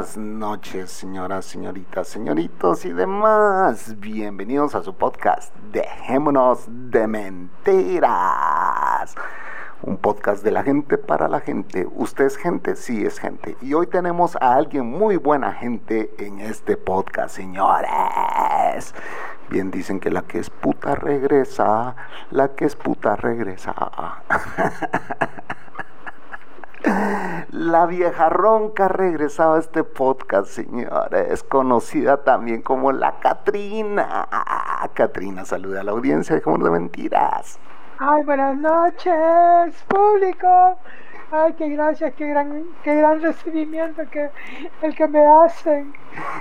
Buenas noches, señoras, señoritas, señoritos y demás. Bienvenidos a su podcast Dejémonos de Mentiras. Un podcast de la gente para la gente. ¿Usted es gente? Sí, es gente. Y hoy tenemos a alguien muy buena gente en este podcast, señores. Bien dicen que la que es puta regresa, la que es puta regresa. La vieja ronca regresaba a este podcast, señores, conocida también como la Catrina. Catrina, saluda a la audiencia, como de mentiras. Ay, buenas noches, público. Ay, qué gracias, qué gran, qué gran recibimiento que el que me hacen.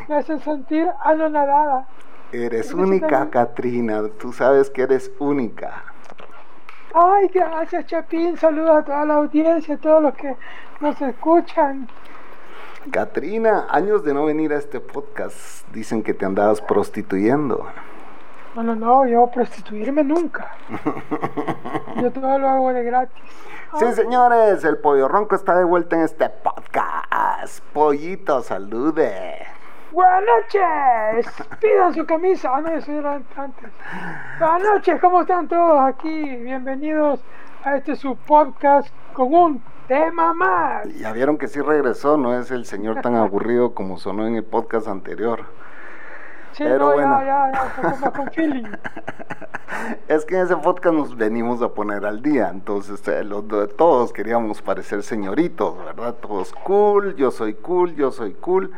Me hacen sentir anonadada. Eres única, Katrina. Tú sabes que eres única. Ay, gracias, Chapín. Saludos a toda la audiencia, a todos los que nos escuchan. Katrina, años de no venir a este podcast. Dicen que te andabas prostituyendo. No, no, no, yo prostituirme nunca. Yo todo lo hago de gratis. Sí, señores, el pollo ronco está de vuelta en este podcast. Pollito, salude. Buenas noches. Pidan su camisa. Ah, no, eso era antes. Buenas noches, ¿cómo están todos aquí? Bienvenidos a este su podcast con un tema más. Ya vieron que sí regresó, no es el señor tan aburrido como sonó en el podcast anterior. Sí, Pero no, bueno. ya, ya, ya, un poco más con feeling. Es que en ese podcast nos venimos a poner al día, entonces eh, los de todos queríamos parecer señoritos, ¿verdad? Todos cool, yo soy cool, yo soy cool.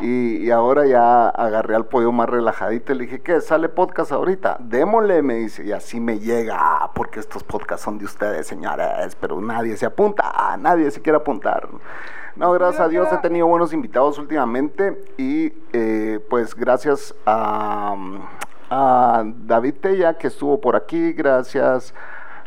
Y, y ahora ya agarré al pollo más relajadito y le dije, ¿qué? ¿Sale podcast ahorita? Démosle, me dice, y así me llega, porque estos podcasts son de ustedes, señores, pero nadie se apunta, nadie se quiere apuntar. No, gracias a Dios he tenido buenos invitados últimamente y eh, pues gracias a, a David Tella que estuvo por aquí, gracias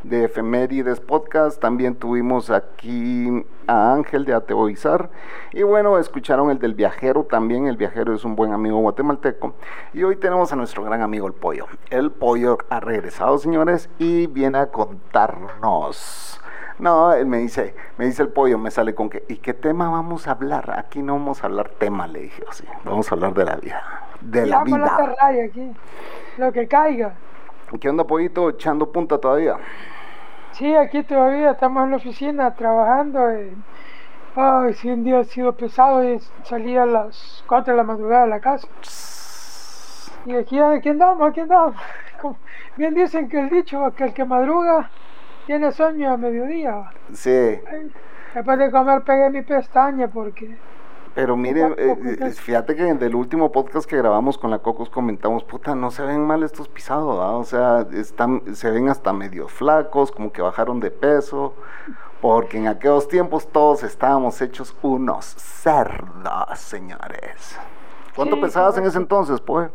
de Efemérides Podcast. También tuvimos aquí a Ángel de Ateoizar. Y bueno, escucharon el del viajero también. El viajero es un buen amigo guatemalteco. Y hoy tenemos a nuestro gran amigo el pollo. El pollo ha regresado, señores, y viene a contarnos. No, él me dice, me dice el pollo, me sale con que, ¿y qué tema vamos a hablar? Aquí no vamos a hablar tema, le dije, o sí, vamos a hablar de la vida, de la Vamos a la vida. raya aquí. Lo que caiga. ¿Qué onda, pollito? ¿Echando punta todavía? Sí, aquí todavía estamos en la oficina trabajando. y- Ay, sí, un día ha sido pesado y salí a las 4 de la madrugada de la casa. Y aquí, aquí andamos, aquí andamos. Como bien dicen que el dicho, que el que madruga tiene sueño a mediodía. Sí, Después de comer pegué mi pestaña porque... pero mire, eh, fíjate que del último podcast que grabamos con la Cocos comentamos, puta, no se ven mal estos pisados, o sea, están, se ven hasta medio flacos, como que bajaron de peso, porque en aquellos tiempos todos estábamos hechos unos cerdos, señores. ¿Cuánto Sí, pesabas en ese entonces, pues?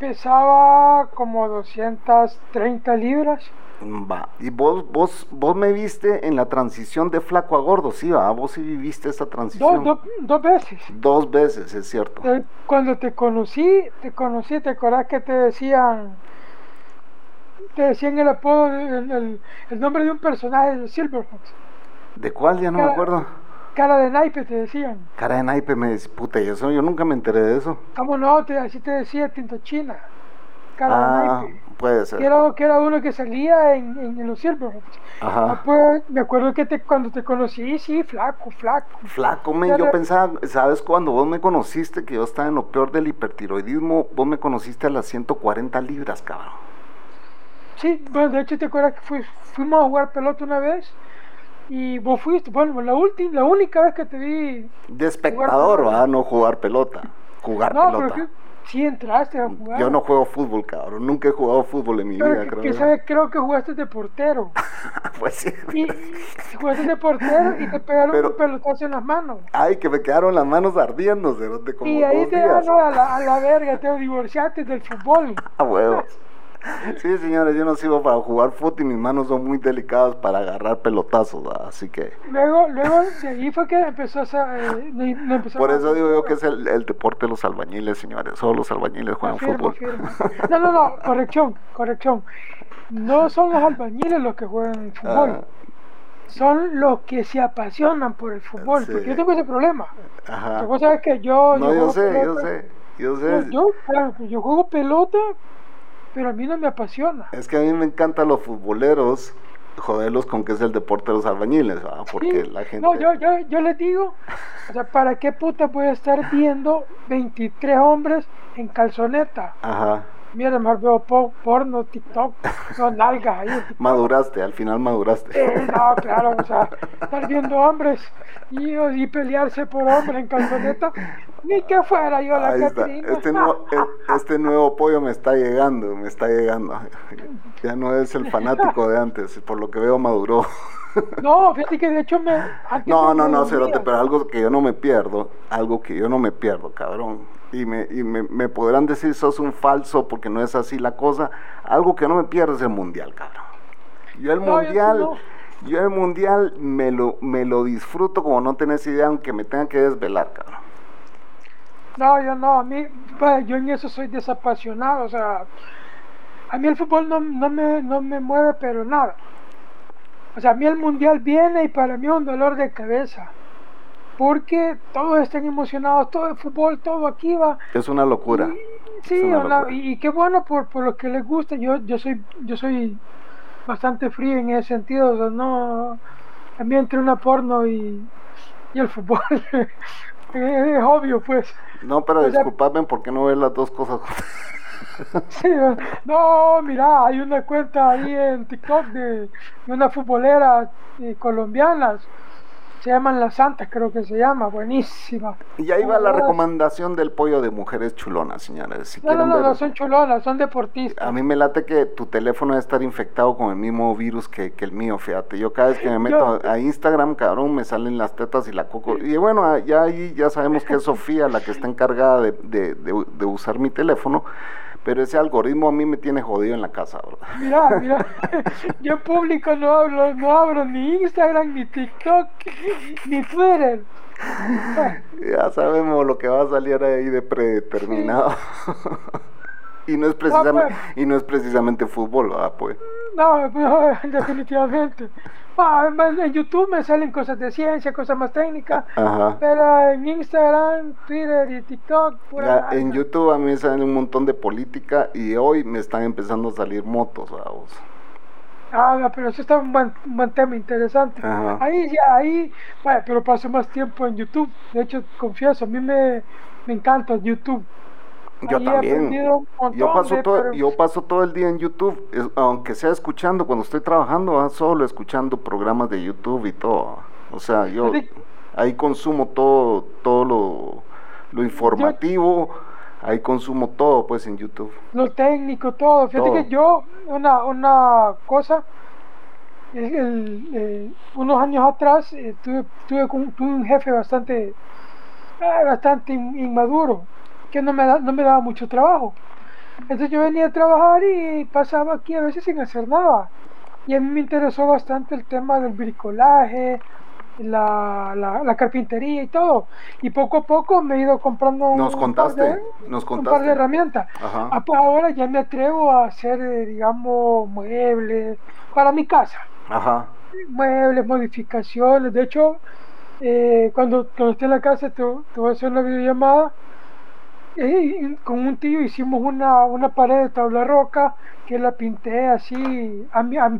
Pesaba como 230 libras. Va. Y vos, vos, vos me viste en la transición de flaco a gordo, sí, va. Vos sí viviste esa transición. dos, dos veces. Dos veces, es cierto. Eh, Cuando te conocí, te conocí, ¿te acordás que te decían, te decían el apodo, el, el- el nombre de un personaje de Silverhawks? ¿De cuál? Ya no me acuerdo. Cara de naipe te decían. Cara de naipe me dice, puta, y eso yo nunca me enteré de eso. ¿Cómo no? Te, así te decía Tinto China. Cara de Ah, naipe. Puede ser. Que era, que era uno que salía en, en, en los Silverhawks. Ajá. Ah, pues, me acuerdo que te, cuando te conocí, sí, flaco, flaco. Flaco, men, yo pensaba, ¿sabes cuando vos me conociste que yo estaba en lo peor del hipertiroidismo? Vos me conociste a las 140 libras, cabrón. Sí, bueno, de hecho te acuerdas que fui- fuimos a jugar pelota una vez y vos fuiste, bueno, la última, la única vez que te vi, De espectador. ¿verdad? No jugar pelota. Jugar no, pelota. pero que sí entraste a jugar. Yo no juego fútbol, cabrón. Nunca he jugado fútbol en mi Pero vida, que, creo. que sabe, creo que jugaste de portero. pues sí. Y jugaste de portero y te pegaron Pero- un pelotazo en las manos. Ay, que me quedaron las manos como Y ahí dos te van a la, a la verga, te divorciaste del fútbol. A huevos. Sí, señores, yo no sirvo para jugar fútbol y mis manos son muy delicadas para agarrar pelotazos, ¿verdad? así que Luego, luego de ahí fue que empezó a... eh, no- no empezó por a- eso digo yo que es el, el deporte de los albañiles, señores. Solo los albañiles juegan fútbol. No, no, no, corrección, corrección. No son los albañiles los que juegan el fútbol. Ah, Son los que se apasionan por el fútbol. Sí. Porque yo tengo ese problema. ajá. Vos sabes que yo. No, yo juego sé, yo pelota. sé, yo Yo, sé. yo, claro, yo juego pelota, pero a mí no me apasiona. Es que a mí me encantan los futboleros joderlos con que es el deporte de los albañiles, ¿verdad? Porque Sí. la gente... No, yo, yo, yo les digo, o sea, ¿para qué puta voy a estar viendo 23 hombres en calzoneta? Ajá. Mira, mejor veo po- porno, TikTok, no nalgas ahí. Maduraste, al final maduraste. Eh, no, claro, o sea, estar viendo hombres y, y pelearse por hombres en calzoneta, ni que fuera yo la. Este, nuevo, e- este nuevo pollo me está llegando, me está llegando. Ya no es el fanático de antes, por lo que veo maduró. No, fíjate que de hecho me... No, no, no. Cerote, pero algo que yo no me pierdo, algo que yo no me pierdo, cabrón. Y me, y me, me podrán decir sos un falso porque no es así la cosa. Algo que no me pierdo es el mundial, cabrón. Yo el No, yo sí mundial, no. yo el mundial me lo, me lo disfruto como no tenés idea, aunque me tenga que desvelar, cabrón. No, yo no, a mí, pues, yo en eso soy desapasionado, o sea, a mí el fútbol no, no, me, no me mueve, pero nada. O sea, a mí el mundial viene y para mí es un dolor de cabeza. Porque todos están emocionados, todo el fútbol, todo aquí va. Es una locura. Sí, Es una locura. y, y qué bueno por, por lo que les gusta. Yo, yo soy, yo soy bastante frío en ese sentido. O sea, no, a mí entre una porno y, y el fútbol es obvio, pues. No, pero O sea- disculpadme porque no ves las dos cosas. Sí, no, mira, hay una cuenta ahí en TikTok de, de una futbolera eh, colombiana. Se llaman Las Santas, creo que se llama, buenísima. y ahí va la recomendación del pollo de mujeres chulonas, señores. Si No, no, no, ver- no son chulonas, son deportistas. A mí me late que tu teléfono debe estar infectado con el mismo virus que, que el mío, fíjate. Yo cada vez que me meto Yo- a Instagram, cabrón, me salen las tetas y la coco. Y bueno, ah, ya ahí ya sabemos que es Sofía la que está encargada de, de- de- de usar mi teléfono. Pero ese algoritmo a mí me tiene jodido en la casa, bro. Mira, mira, yo en público no hablo, no abro ni Instagram, ni TikTok, ni Twitter. Ya sabemos lo que va a salir ahí de predeterminado. Y, no es precisamente, y no es precisamente fútbol, ah, pues. No, no, definitivamente. Ah, en YouTube me salen cosas de ciencia, cosas más técnicas, Ajá. pero en Instagram, Twitter y TikTok, pura Ya, en YouTube a mí me salen un montón de política y hoy me están empezando a salir motos, vamos. Ah, pero eso está un buen, un buen tema interesante. Ajá. Ahí, ya, ahí, vaya, pero paso más tiempo en YouTube. De hecho, confieso, a mí me, me encanta YouTube. Yo Ahí también. Yo paso, de- todo, pero- yo paso todo el día en YouTube, es- aunque sea escuchando, cuando estoy trabajando, ah, solo escuchando programas de YouTube y todo. O sea, yo Sí. ahí consumo todo, todo lo, lo informativo, ahí consumo todo pues en YouTube. lo técnico, todo. Fíjate Todo. que yo, una, una cosa, el- el, eh, unos años atrás eh, tuve, tuve, un jefe bastante, ah, bastante in- inmaduro, que no me, da- no me daba mucho trabajo. Entonces yo venía a trabajar y pasaba aquí a veces sin hacer nada. Y a mí me interesó bastante el tema del bricolaje, la, la, la carpintería y todo. Y poco a poco me he ido comprando Nos un par contaste, de- nos un par contaste. de herramientas. Ajá. Ah, pues ahora ya me atrevo a hacer, eh, digamos, muebles para mi casa. Ajá. Muebles, modificaciones. De hecho, eh, cuando, cuando esté en la casa te, te voy a hacer una videollamada eh, con un tío hicimos una, una pared de tabla roca que la pinté así a mi, a,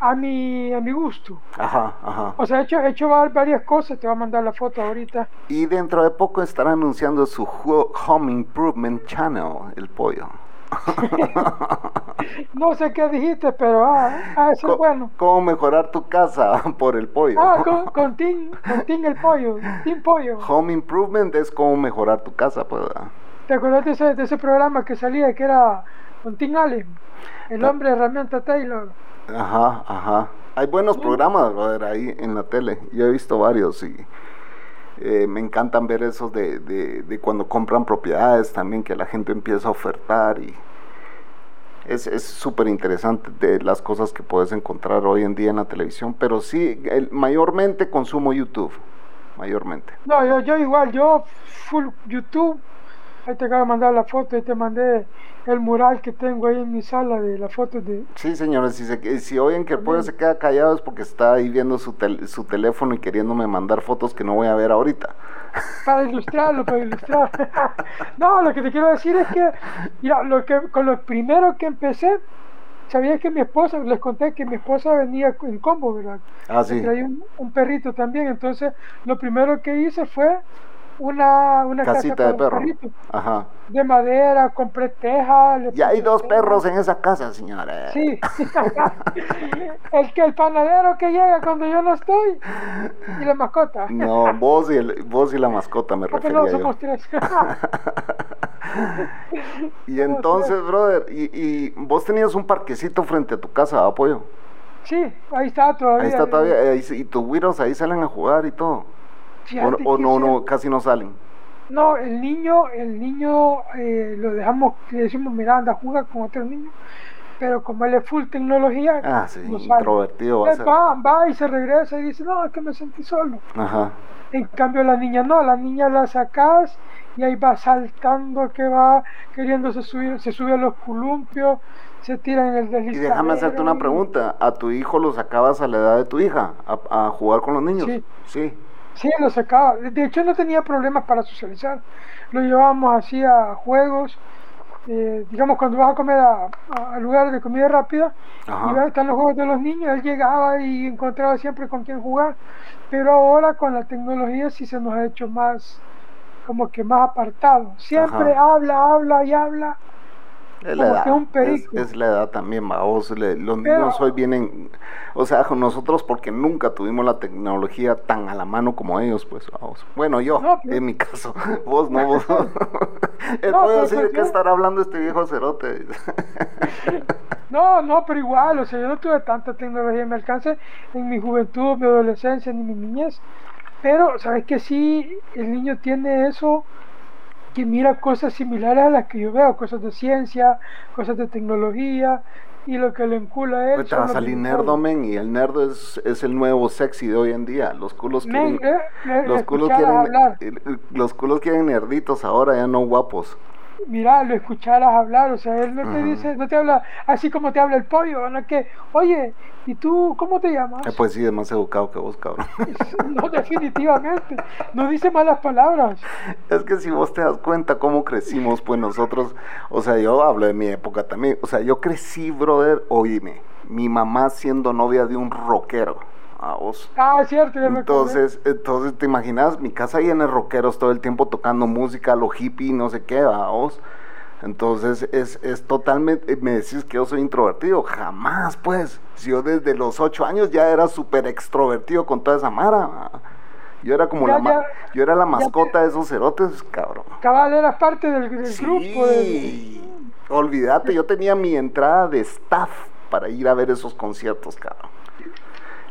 a mi, a mi gusto. Ajá, ajá. O sea, he hecho, he hecho va- varias cosas, te voy a mandar la foto ahorita. Y dentro de poco estará anunciando su Ho- Home Improvement Channel, el pollo. No sé qué dijiste, pero ah, ah, eso es bueno. ¿Cómo mejorar tu casa por el pollo? Ah, con, con Tim, con el pollo, Tim Pollo. Home Improvement es cómo mejorar tu casa, pues. ¿Te acuerdas de ese, de ese programa que salía que era con Tim Allen? El Ah. hombre herramienta Taylor. Ajá, ajá. Hay buenos programas, brother, ahí en la tele. Yo he visto varios y eh, me encantan ver esos de, de, de cuando compran propiedades también, que la gente empieza a ofertar y es es súper interesante de las cosas que puedes encontrar hoy en día en la televisión. Pero sí, el- mayormente consumo YouTube, mayormente. No, yo, yo igual, yo full YouTube. Ahí te acabo de mandar la foto y te mandé el mural que tengo ahí en mi sala de las fotos de... Sí, señores, si, se- si oyen que el pollo se queda callado es porque está ahí viendo su, tel- su teléfono y queriéndome mandar fotos que no voy a ver ahorita. Para ilustrarlo, para ilustrar. no, lo que te quiero decir es que, mira, lo que, con lo primero que empecé, sabía que mi esposa, les conté que mi esposa venía en combo, ¿verdad? Ah, sí. Traía un, un perrito también, entonces lo primero que hice fue una, una Casita de perro. Ajá. de madera, compré teja. Y hay dos teja. perros en esa casa, señora. Sí. el que el panadero que llega cuando yo no estoy y la mascota. No, vos y, el- vos y la mascota me Porque refería no, yo. somos tres. Y entonces, brother, y, y vos tenías un parquecito frente a tu casa, apoyo. sí, ahí está todavía. Ahí está todavía, ahí sí- y tus güiros ahí salen a jugar y todo. O, Fíjate o que no, no, casi no salen. No, el niño, el niño eh, lo dejamos, le decimos, mira, anda, juega con otros niños. Pero como él es full tecnología, Ah, sí, no introvertido va a ser. va, va y se regresa y dice, no, es que me sentí solo. Ajá. En cambio la niña no, la niña la sacas y ahí va saltando que va queriéndose subir, se sube a los columpios, se tira en el Y deslizadero. déjame hacerte una y- pregunta. ¿A tu hijo lo sacabas a la edad de tu hija a, a jugar con los niños? Sí. Sí. Sí, lo sacaba. De hecho no tenía problemas para socializar. Lo llevábamos así a juegos. eh, digamos cuando vas a comer a, a- lugares de comida rápida y están los juegos de los niños, él llegaba y encontraba siempre con quién jugar. Pero ahora con la tecnología sí se nos ha hecho más, como que más apartado. Siempre Ajá. habla, habla y habla. Es la edad, un es, la edad también, vamos, le- los Pero- niños hoy vienen, o sea, con nosotros porque nunca tuvimos la tecnología tan a la mano como ellos, pues, vamos. Bueno, yo, No, pero- en mi caso, vos no, vos no. Pollo pero así de pues qué yo- estar hablando este viejo cerote. No, no, pero igual, o sea, yo no tuve tanta tecnología en mi alcance en mi juventud, mi adolescencia, ni mi niñez. Pero, ¿sabes que Sí, el niño tiene eso, que mira cosas similares a las que yo veo, cosas de ciencia, cosas de tecnología, y lo que le encula a él. Pues te va a salir nerdo, men, y el nerdo es, es el nuevo sexy de hoy en día. Los culos Men, eh, le los culos quieren, eh, los culos quieren nerditos ahora, ya no guapos. Mira, lo escucharas hablar, o sea, él no te dice, no te habla así como te habla el pollo, no que, oye, ¿y tú cómo te llamas? Eh, pues sí, es más educado que vos, cabrón. No, definitivamente, no dice malas palabras. Es que si vos te das cuenta cómo crecimos, pues nosotros, o sea, yo hablo de mi época también, o sea, yo crecí, brother, oíme, mi mamá siendo novia de un rockero, a vos. Ah, cierto, ya me acordé. Entonces, entonces, ¿te imaginas? Mi casa llena de rockeros todo el tiempo tocando música, lo hippie, no sé qué, a vos. Entonces, es, es totalmente, me decís que yo soy introvertido, jamás, pues. Si yo desde los ocho años ya era súper extrovertido con toda esa mara. va. Yo era como Ya, la, ya, yo era la te- mascota de esos cerotes, cabrón. Cabal, eras parte del, del grupo. del- Sí, olvídate, yo tenía mi entrada de staff para ir a ver esos conciertos, cabrón.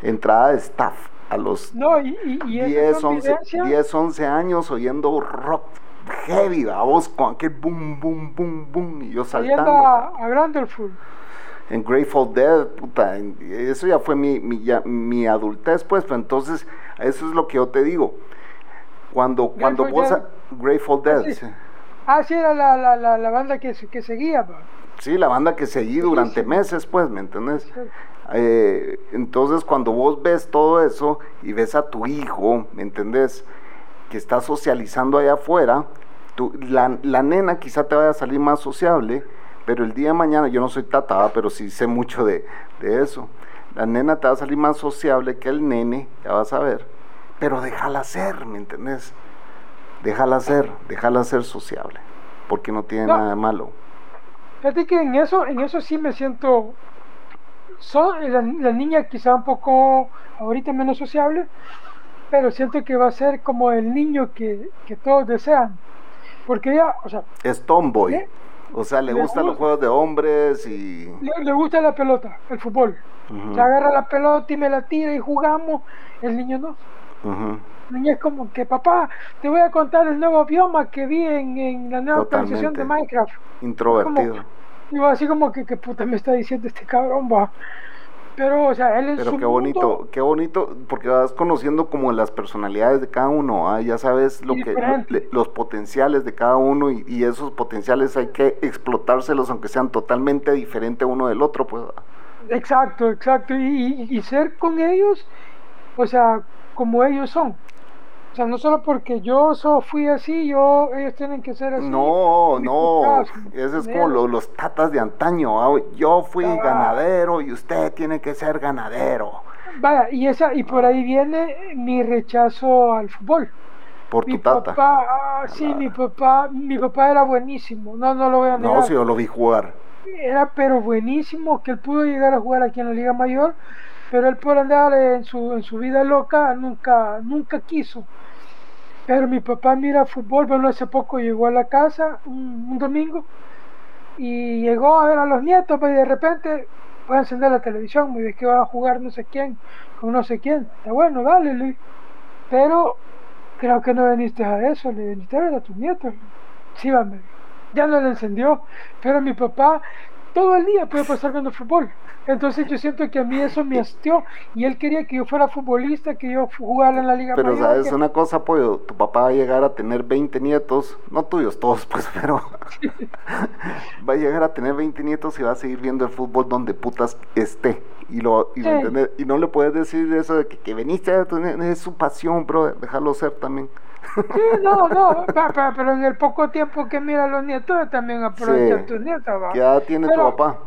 Entrada de staff a los No, y, y, y esa 10, 11, convivencia- 10, 11 años oyendo rock heavy, a vos con aquel boom, boom, boom, boom, y yo saltando. a, a Grandelful. En Grateful Dead, puta, en- eso ya fue mi, mi, ya- mi adultez, pues, pero entonces, eso es lo que yo te digo. Cuando, cuando vos... Dead. Grateful Dead, sí. Ah, sí, era la, la, la, la banda que, que seguía. pa. Sí, la banda que seguí durante sí. meses, pues, ¿me entendés? Eh, entonces, cuando vos ves todo eso y ves a tu hijo, ¿me entendés? Que está socializando allá afuera, Tú, la, la nena quizá te vaya a salir más sociable, pero el día de mañana, yo no soy tata, pero sí sé mucho de, de eso. La nena te va a salir más sociable que el nene, ya vas a ver. Pero déjala ser, ¿me entendés? Déjala ser, déjala ser sociable, porque no tiene No. nada de malo. Fíjate que en eso, en eso sí me siento. Son, la, la niña quizá un poco ahorita menos sociable, pero siento que va a ser como el niño que, que todos desean. Porque ella, o sea, Es tomboy. ¿Eh? O sea, le Le gustan los juegos de hombres y... le, le gusta la pelota, el fútbol. Ujú, Se agarra la pelota y me la tira y jugamos. El niño no. El niño es como que, papá, te voy a contar el nuevo bioma que vi en, en la nueva actualización de Totalmente. Minecraft. Introvertido. Digo, así como que, que puta me está diciendo este cabrón, va. Pero, o sea, él en Pero qué bonito, mundo- qué bonito, porque vas conociendo como las personalidades de cada uno, ¿ah? ya sabes lo que le- los potenciales de cada uno y, y esos potenciales hay que explotárselos aunque sean totalmente diferentes uno del otro, pues. Exacto, exacto. Y, y- y ser con ellos, o sea, como ellos son. O sea, no solo porque yo so, fui así, yo, ellos tienen que ser así. No, no, ese es como mierda. lo- los tatas de antaño, ¿ah? yo fui Ah. ganadero y usted tiene que ser ganadero Vaya, y esa, y por ahí viene mi rechazo al fútbol. por Mi tu tata. papá, ah, sí, mi papá, mi papá era buenísimo, no, no lo voy a negar. No, si yo lo vi jugar. Era pero buenísimo que él pudo llegar a jugar aquí en la Liga Mayor, pero él por andar en su, en su vida loca nunca, nunca quiso. Pero mi papá mira fútbol, bueno, hace poco llegó a la casa un, domingo y llegó a ver a los nietos, pues, y de repente voy a encender la televisión, me dice que va a jugar no sé quién, con no sé quién. Está bueno, dale, le dije. Pero creo que no viniste a eso, le viniste a ver a tus nietos. Sí, va. Ya no le encendió, pero mi papá todo el día puede pasar viendo fútbol. Entonces yo siento que a mí eso me hastió y él quería que yo fuera futbolista, que yo jugara en la Liga Pero Mayor, sabes que- una cosa, pollo, tu papá va a llegar a tener 20 nietos, no tuyos todos, pues, pero va a llegar a tener 20 nietos y va a seguir viendo el fútbol donde putas esté. Y, lo, y, lo y no le puedes decir eso de que, que veniste, es su pasión, bro, déjalo ser también. Sí, no, no, pero en el poco tiempo que mira a los nietos también aprovecha Sí. a tus nietos. ¿va? ¿Qué edad tiene Pero- tu papá?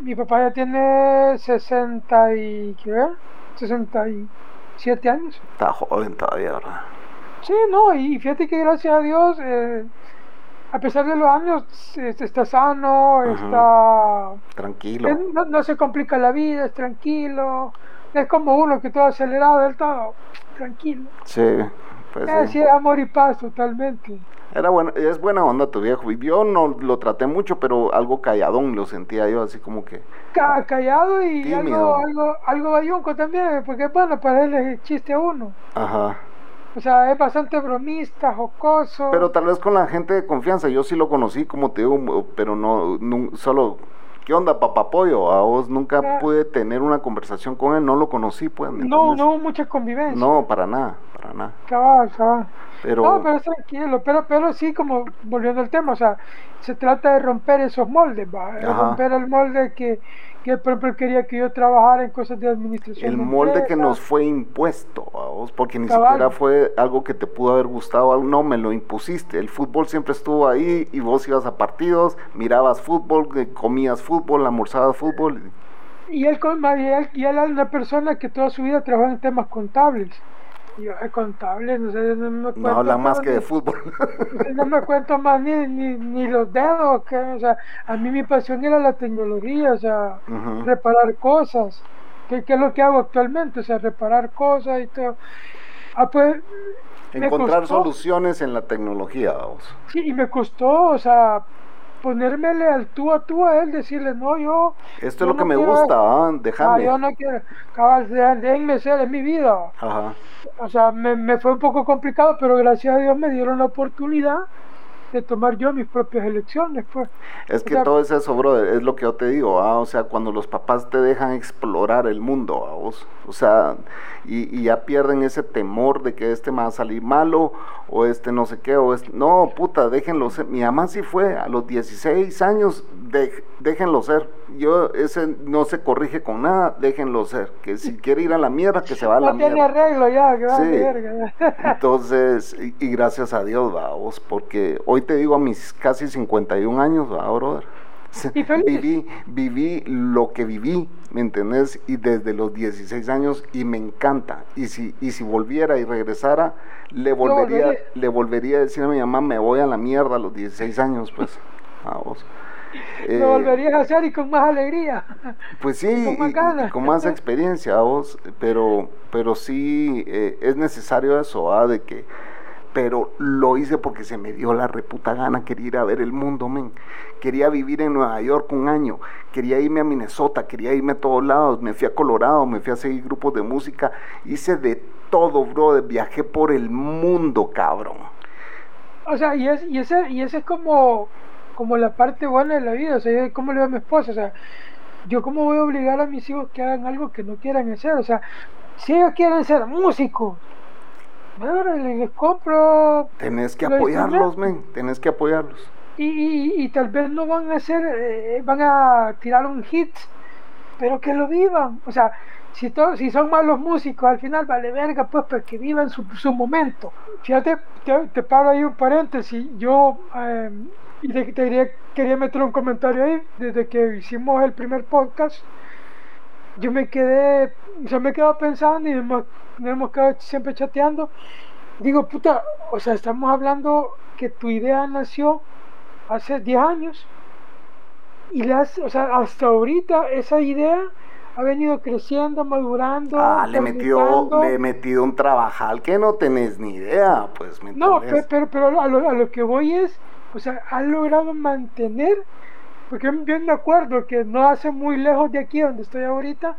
Mi papá ya tiene 60 y, ¿qué? 67 años. Está joven todavía, ¿verdad? Sí, no, y fíjate que gracias a Dios, eh, a pesar de los años, está sano, está... Tranquilo. No, no se complica la vida, es tranquilo. Es como uno que todo acelerado del todo, tranquilo. Sí, pues sí. sí, amor y paz totalmente. Era bueno, es buena onda tu viejo. Yo no lo traté mucho, pero algo calladón lo sentía yo, así como que. Ca- callado y Tímido. algo, algo, algo bayunco también, porque bueno, para él es chiste a uno. Ajá. O sea, es bastante bromista, jocoso. Pero tal vez con la gente de confianza, yo sí lo conocí, como te digo, pero no, solo, ¿qué onda, papapollo? A vos nunca Ah. pude tener una conversación con él, no lo conocí, pues. ¿me no, no hubo mucha convivencia. No, para nada, para nada. Cabal, cabal. Pero, No, pero es tranquilo, pero, pero sí, como volviendo al tema, o sea, se trata de romper esos moldes, ¿va? De romper el molde que, que, por ejemplo, quería que yo trabajara en cosas de administración. el de molde que nos fue impuesto a vos, porque ni Cabal. siquiera fue algo que te pudo haber gustado, no, me lo impusiste. El fútbol siempre estuvo ahí y vos ibas a partidos, mirabas fútbol, eh, comías fútbol, almorzabas fútbol. Y él, con- y él, y él era una persona que toda su vida trabajó en temas contables. Yo, "Ay, contables, no sé, no me cuento No habla más que de fútbol. No me cuento más ni, ni, ni los dedos, que, o sea, a mí mi pasión era la tecnología, o sea, reparar cosas, que, que es lo que hago actualmente, o sea, reparar cosas y todo. Ah, pues, Encontrar soluciones en la tecnología, vos. sí, y me costó, o sea, ponérmele al tú a tú a él, decirle, no, yo... Esto es lo que me quiero- gusta, ¿ah? Ah, déjame. yo no quiero, cabal, de- déjenme ser, es mi vida. Ajá. O sea, me, me fue un poco complicado, pero gracias a Dios me dieron la oportunidad de tomar yo mis propias elecciones, pues. Es que O sea, todo es eso, brother, es lo que yo te digo, ¿ah? o sea, cuando los papás te dejan explorar el mundo, ¿a vos? O sea, y, y ya pierden ese temor de que este me va a salir malo, o este no sé qué, o este... No, puta, déjenlo ser. Mi mamá sí fue a los 16 años, de- déjenlo ser. Yo, ese no se corrige con nada, déjenlo ser. Que si quiere ir a la mierda, que se va a la No tiene mierda. arreglo ya, que va Sí. de verga. Entonces, y, y gracias a Dios, vamos, porque hoy te digo a mis casi 51 años, ¿verdad, brother? Y. Viví, viví lo que viví, ¿me entendés? Y desde los 16 años y me encanta. Y si, y si volviera y regresara, le volvería, le volvería a decir a mi mamá, me voy a la mierda a los 16 años, pues, a vos. Eh, Lo volverías a hacer y con más alegría. pues sí, con más y ganas. con más experiencia, vos, pero, pero sí eh, es necesario eso, ¿ah? de que, pero lo hice porque se me dio la reputa gana, quería ir a ver el mundo, men. Quería vivir en Nueva York un año, quería irme a Minnesota, quería irme a todos lados, me fui a Colorado, me fui a seguir grupos de música, hice de todo, brother, viajé por el mundo, cabrón. O sea, y, es, y, ese, y ese es como, como la parte buena de la vida. O sea, yo, ¿cómo le veo a mi esposa? O sea, yo cómo voy a obligar a mis hijos que hagan algo que no quieran hacer. O sea, si ellos quieren ser músicos, bueno, les, les compro Tenés que Lo apoyarlos, men, tenés que apoyarlos. y, y, y tal vez no van a hacer, eh, van a tirar un hit, pero que lo vivan. O sea, si, to- si son malos músicos, al final vale verga, pues, pues que vivan su, su momento. Fíjate, te, te paro ahí un paréntesis. Yo, eh, y te, te quería, quería meter un comentario ahí, desde que hicimos el primer podcast, yo me quedé, yo me quedo pensando y hemos, nos hemos quedado siempre chateando. Digo, puta, o sea, estamos hablando que tu idea nació hace 10 años y las, o sea, hasta ahorita esa idea ha venido creciendo, madurando. Ah, le metió, le metido un trabajal que no tenés ni idea, pues, ¿me No, entendés? pe- pero, pero a, lo, a lo que voy es, o sea, ha logrado mantener, porque yo bien me acuerdo que no hace muy lejos de aquí donde estoy ahorita,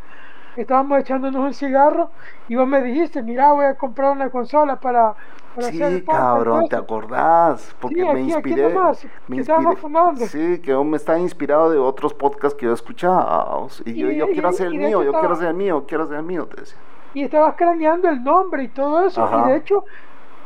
estábamos echándonos un cigarro y vos me dijiste, mira, voy a comprar una consola para, para hacer Sí, podcast", cabrón, y ¿te acordás? Porque Sí, me aquí- aquí inspiré. nomás, me inspiré- fumando. Sí, que yo me estaba inspirado de otros podcasts que yo escuchaba. Y yo, Y- yo y- quiero hacer el y mío, yo quiero estaba- hacer el mío, quiero hacer el mío, te decía. y estabas craneando el nombre y todo eso. Ajá. Y de hecho,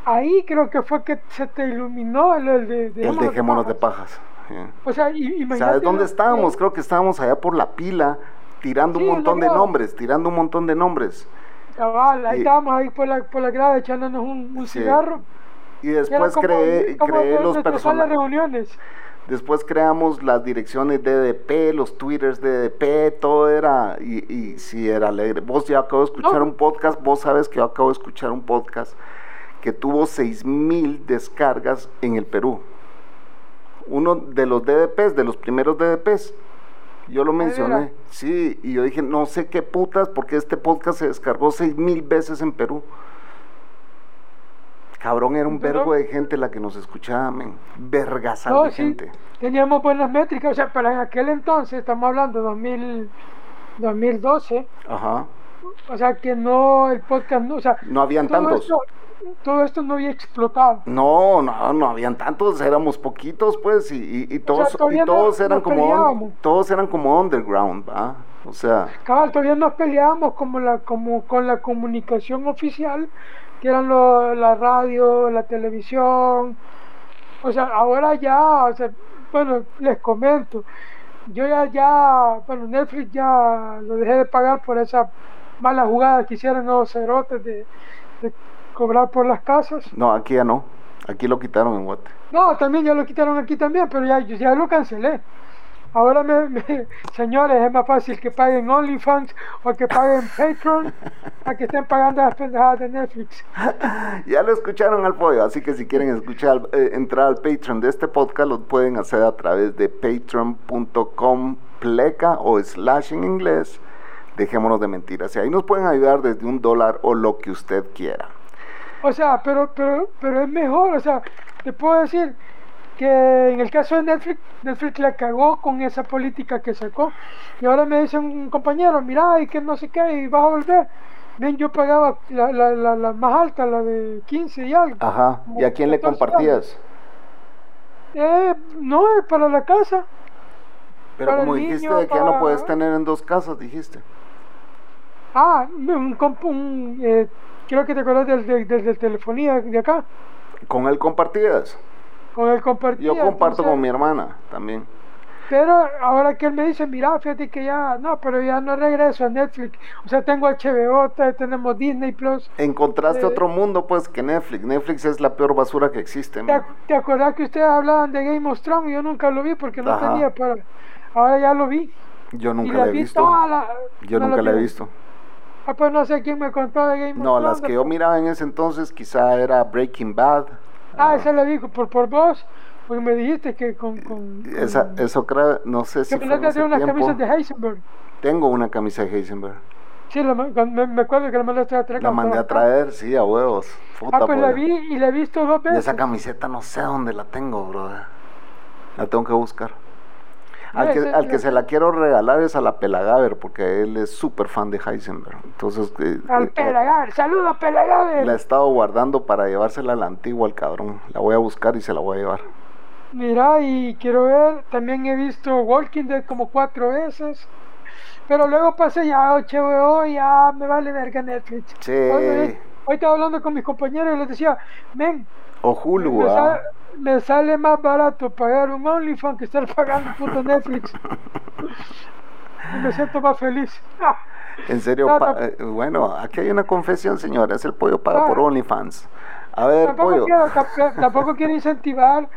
ahí creo que fue que se te iluminó el, el de, El Dejémonos de dejémonos de Pajas. pajas. sí. O sea, imagínate ¿Sabes dónde estábamos? Creo que estábamos allá por la pila, tirando Sí, un montón de nombres, tirando un montón de nombres. Cabal, ahí estábamos ahí por la, por la grada echándonos un, un cigarro. Y después como- creé, como creé de los de personajes. reuniones. Después creamos las direcciones de DDP, los twitters de DDP, todo era, y, y sí era alegre. Vos ya acabo de escuchar No. un podcast, vos sabes que yo acabo de escuchar un podcast que tuvo 6000 descargas en el Perú. Uno de los DDPs, de los primeros DDPs. Yo lo mencioné, sí, y yo dije, no sé qué putas, porque este podcast se descargó 6000 veces en Perú. Cabrón, era un vergo de gente la que nos escuchaba, men. No, de sí, gente. teníamos buenas métricas, o sea, pero en aquel entonces, estamos hablando de 2000, 2012, Ajá. o sea, que no, el podcast no, o sea, No habían tantos. Todo esto no había explotado. No, no, no habían tantos, éramos poquitos, pues, y, y- y todos, y no- todos eran como, todos eran como underground, ¿va? O sea, Cabal, todavía nos peleábamos como la, como con la comunicación oficial, que eran lo- la radio, la televisión. O sea, ahora ya, o sea, bueno, les comento, yo ya, ya, bueno, Netflix ya lo dejé de pagar por esa mala jugada que hicieron los cerotes de, de cobrar por las casas. no, aquí ya no. Aquí lo quitaron en Guate. No, también ya lo quitaron aquí también, pero ya, ya lo cancelé. Ahora, me, me- señores, es más fácil que paguen OnlyFans o que paguen Patreon a que estén pagando las pendejadas de Netflix. Ya lo escucharon al pollo, así que si quieren escuchar, eh, entrar al Patreon de este podcast, lo pueden hacer a través de patreon.com pleca o slash en inglés. Dejémonos de mentiras. Y ahí nos pueden ayudar desde un dólar o lo que usted quiera. O sea, pero, pero, pero es mejor, o sea, te puedo decir que en el caso de Netflix, Netflix la cagó con esa política que sacó. Y ahora me dice un compañero, mira, y que no sé qué, y vas a volver. Ven, yo pagaba la, la, la, la más alta, la de 15 y algo. Ajá. ¿Y a quién le 14 compartías? Eh, no, es para la casa. Pero Para como dijiste niño, de que ya no puedes tener en dos casas, dijiste. Ah, un, comp- un, eh, creo que te acuerdas del, del, del- del telefonía de acá, ¿Con él compartías? con el compartido. Yo comparto con mi hermana también. Pero ahora que él me dice, mira, fíjate que ya, no, pero ya no regreso a Netflix. O sea, tengo HBO, tenemos Disney Plus. Encontraste eh, otro mundo, pues, que Netflix. Netflix es la peor basura que existe. ¿Te, ¿te acordás que ustedes hablaban de Game of Thrones? Yo nunca lo vi porque no tenía para. Ahora ya lo vi. Yo nunca la he visto. Yo nunca la he visto. Ah, pues no sé quién me contó de Game of Thrones. No, las que yo miraba en ese entonces quizá era Breaking Bad. Ah, esa la vi por, por vos. Porque me dijiste que con... con, Esa, eso creo, no sé si fue en unas camisas de Heisenberg. Tengo una camisa de Heisenberg. Sí, la, me, me, acuerdo que la mandaste a traer. La mandé a traer, sí, a huevos. ah, pues la vi y la he visto dos veces. Y esa camiseta no sé dónde la tengo, brother. La tengo que buscar. Al, que, al que se la quiero regalar es a la Pelagaver, porque él es súper fan de Heisenberg. Entonces, eh, al eh, Pelagaver, saludos Pelagaver. La he estado guardando para llevársela a la antigua al cabrón. La voy a buscar y se la voy a llevar. Mira, y quiero ver, también he visto Walking Dead como cuatro veces. Pero luego pasé ya HBO ya me vale verga Netflix. Sí. Hoy, estaba hablando con mis compañeros y les decía, men. O Hulu, sale, me sale más barato pagar un OnlyFans que estar pagando puto Netflix. me siento más feliz. En serio, eh, bueno, aquí hay una confesión, señora, es el pollo paga por OnlyFans. A ver, tampoco pollo. Quiero, tampoco quiero incentivar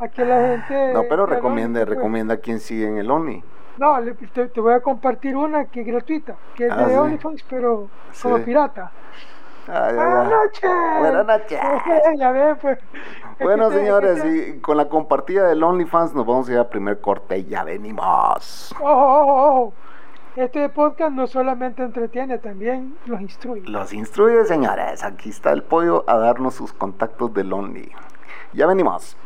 a que la gente... No, pero recomienda, recomienda a quien sigue en el Only. No, te, voy a compartir una que es gratuita, que es ah, de OnlyFans, pero como pirata. Buenas noches. Buenas noches. ya ve, pues. Bueno, señores, y con la compartida del OnlyFans nos vamos a ir al primer corte y ya venimos. Oh, oh, oh, este podcast no solamente entretiene, también los instruye. Los instruye, señores. Aquí está el pollo a darnos sus contactos del Only. Ya venimos.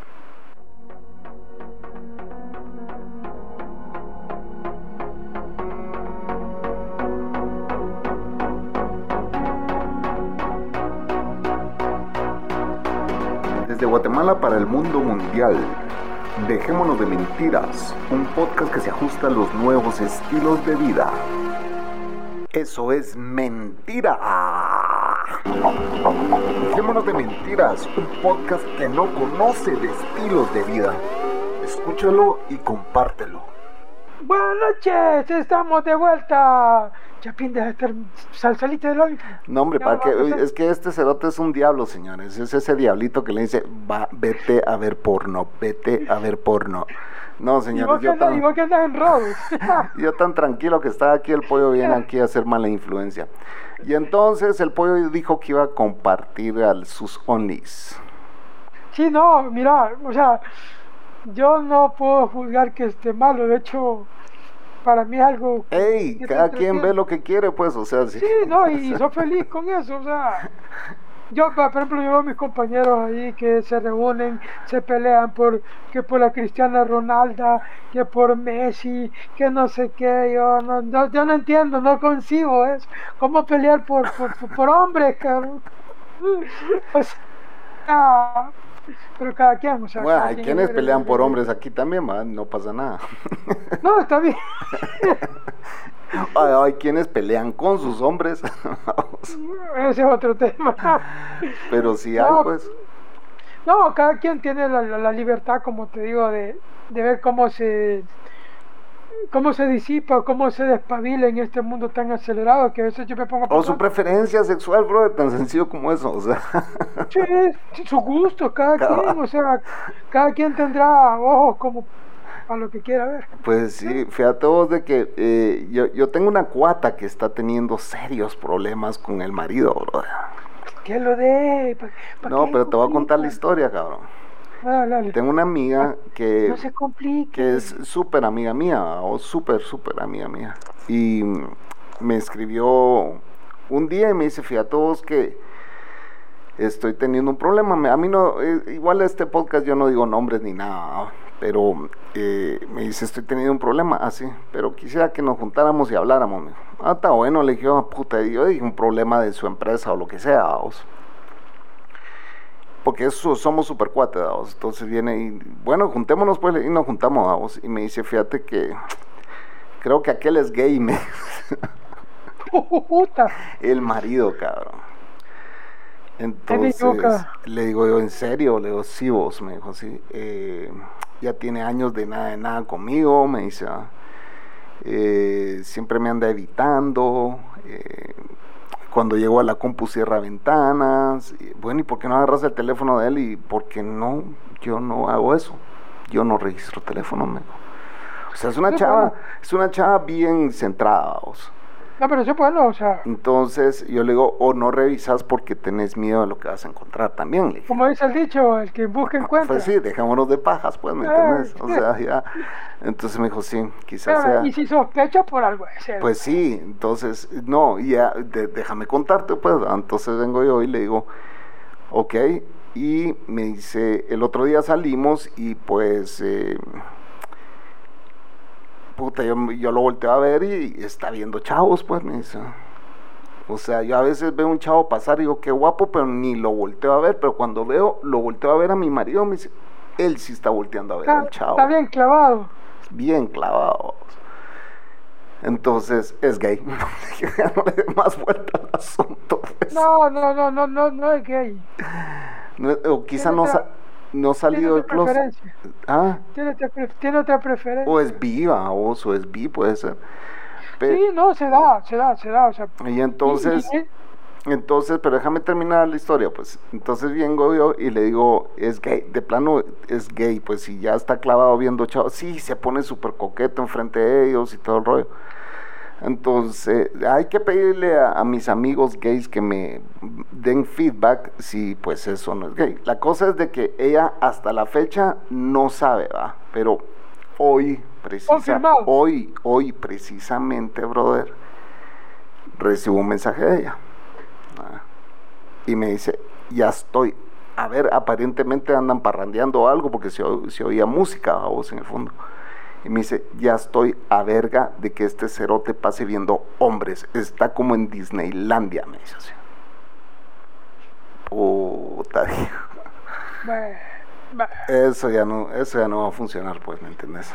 Guatemala para el mundo mundial. Dejémonos de mentiras, un podcast que se ajusta a los nuevos estilos de vida. Eso es mentira. Dejémonos de mentiras, un podcast que no conoce de estilos de vida. Escúchalo y compártelo. Buenas noches, estamos de vuelta. Chapín, de estar salsalita del hoy. No, hombre, para que, es que este cerote es un diablo, señores. Es ese diablito que le dice, va, vete a ver porno, vete a ver porno. No, señores, yo tan, que andas en robo. yo tan tranquilo que estaba aquí, el pollo viene aquí a hacer mala influencia. Y entonces el pollo dijo que iba a compartir a sus onlys. Sí, no, mira, o sea, yo no puedo juzgar que esté malo, de hecho para mí es algo... ¡Ey! Cada quien ve lo que quiere, pues, o sea, sí. Sí, no, y soy feliz con eso, o sea... Yo, por ejemplo, yo veo a mis compañeros ahí que se reúnen, se pelean por que por la Cristiana Ronalda, que por Messi, que no sé qué, yo no, yo no entiendo, no consigo eso. ¿Cómo pelear por, por, por hombres, cabrón? Pues, ah, pero cada quien, o sea. Bueno, hay quienes pelean por hombres aquí también, man, no pasa nada. No, está bien. hay, quienes pelean con sus hombres. Ese es otro tema. Pero sí hay, pues. No, cada quien tiene la, la, libertad, como te digo, de, de ver cómo se cómo se disipa, cómo se despabila en este mundo tan acelerado que a veces yo me pongo a O su preferencia sexual, bro, tan sencillo como eso, o sea. Sí, su gusto, cada, quien, o sea, cada quien tendrá ojos como a lo que quiera ver. Pues sí, fíjate vos de que eh, yo, yo tengo una cuata que está teniendo serios problemas con el marido, bro. Que lo de... no, pero te voy a contar la historia, cabrón. Ah, Tengo una amiga que, no se que es súper amiga mía, o súper, súper amiga mía. Y me escribió un día y me dice, fíjate vos que estoy teniendo un problema. A mí no, eh, igual este podcast yo no digo nombres ni nada, pero eh, me dice, estoy teniendo un problema, así, pero quisiera que nos juntáramos y habláramos. Ah, está bueno, le dije, oh, puta, yo dije un problema de su empresa o lo que sea, vos porque eso, somos super cuates, entonces viene y, bueno, juntémonos pues, y nos juntamos, vamos, y me dice, fíjate que creo que aquel es gay, me El marido, cabrón. Entonces, le digo yo, ¿en serio? Le digo, sí, vos, me dijo así. Eh, ya tiene años de nada de nada conmigo, me dice, ah, eh, siempre me anda evitando, eh, cuando llego a la compu cierra ventanas, bueno, ¿y por qué no agarras el teléfono de él? Y por qué no, yo no hago eso, yo no registro teléfono, me O sea, es una chava, es una chava bien centrada, no, pero eso o sea. Entonces yo le digo, o no revisas porque tenés miedo de lo que vas a encontrar también. Como dice el dicho, el que busca encuentra. Pues sí, dejémonos de pajas, pues, ¿me entiendes? O sea, ya. Entonces me dijo, sí, quizás sea. Y si sospecha por algo Pues sí, entonces, no, ya, déjame contarte, pues. Entonces vengo yo y le digo, ok. Y me dice, el otro día salimos y pues. Eh, puta, yo, yo lo volteo a ver y, está viendo chavos, pues me dice. O sea, yo a veces veo un chavo pasar y digo, qué guapo, pero ni lo volteo a ver. Pero cuando veo, lo volteo a ver a mi marido, me dice, él sí está volteando a ver al chavo. Está bien clavado. Bien clavado. Entonces, es gay. no le dé más vuelta al asunto. Pues. No, no, no, no, no, no es gay. o quizá no no ha salido del closet. Ah. ¿Tiene otra, ¿Tiene otra, preferencia? O es viva, o es bi, puede ser. sí, no, se da, se da, se da. O sea, y entonces, entonces, pero déjame terminar la historia, pues. Entonces vengo yo y le digo, es gay, de plano es gay, pues si ya está clavado viendo chao, sí, se pone súper coqueto enfrente de ellos y todo el rollo. Entonces, hay que pedirle a, mis amigos gays que me den feedback si pues eso no es gay. La cosa es de que ella hasta la fecha no sabe, ¿va? Pero hoy, precisamente, hoy, hoy precisamente, brother, recibo un mensaje de ella. Y me dice, ya estoy. A ver, aparentemente andan parrandeando algo porque se, se oía música a voz en el fondo. Y me dice, ya estoy a verga de que este cerote pase viendo hombres. Está como en Disneylandia, me dice así. Puta, Eso ya no, eso ya no va a funcionar, pues, ¿me entiendes?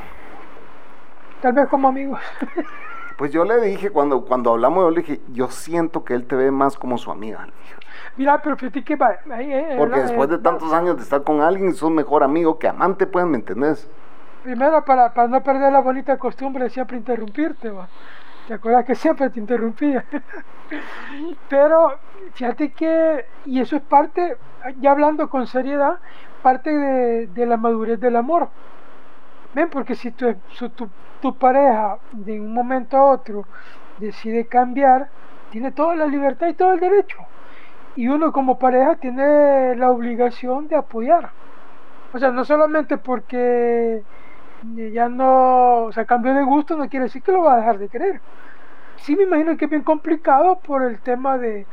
Tal vez como amigos. Pues yo le dije, cuando, cuando hablamos, yo le dije, yo siento que él te ve más como su amiga. Le dije. Mira, pero fíjate que va, Porque después de tantos años de estar con alguien, sos mejor amigo que amante, pues, ¿me entendés? Primero para, para no perder la bonita costumbre de siempre interrumpirte, ¿va? ¿te acuerdas que siempre te interrumpía? Pero fíjate que, y eso es parte, ya hablando con seriedad, parte de, la madurez del amor. ¿Ven? Porque si tu, tu, tu pareja de un momento a otro decide cambiar, tiene toda la libertad y todo el derecho. Y uno como pareja tiene la obligación de apoyar. O sea, no solamente porque ya no, o sea, cambió de gusto, no quiere decir que lo va a dejar de querer. Sí me imagino que es bien complicado por el tema de,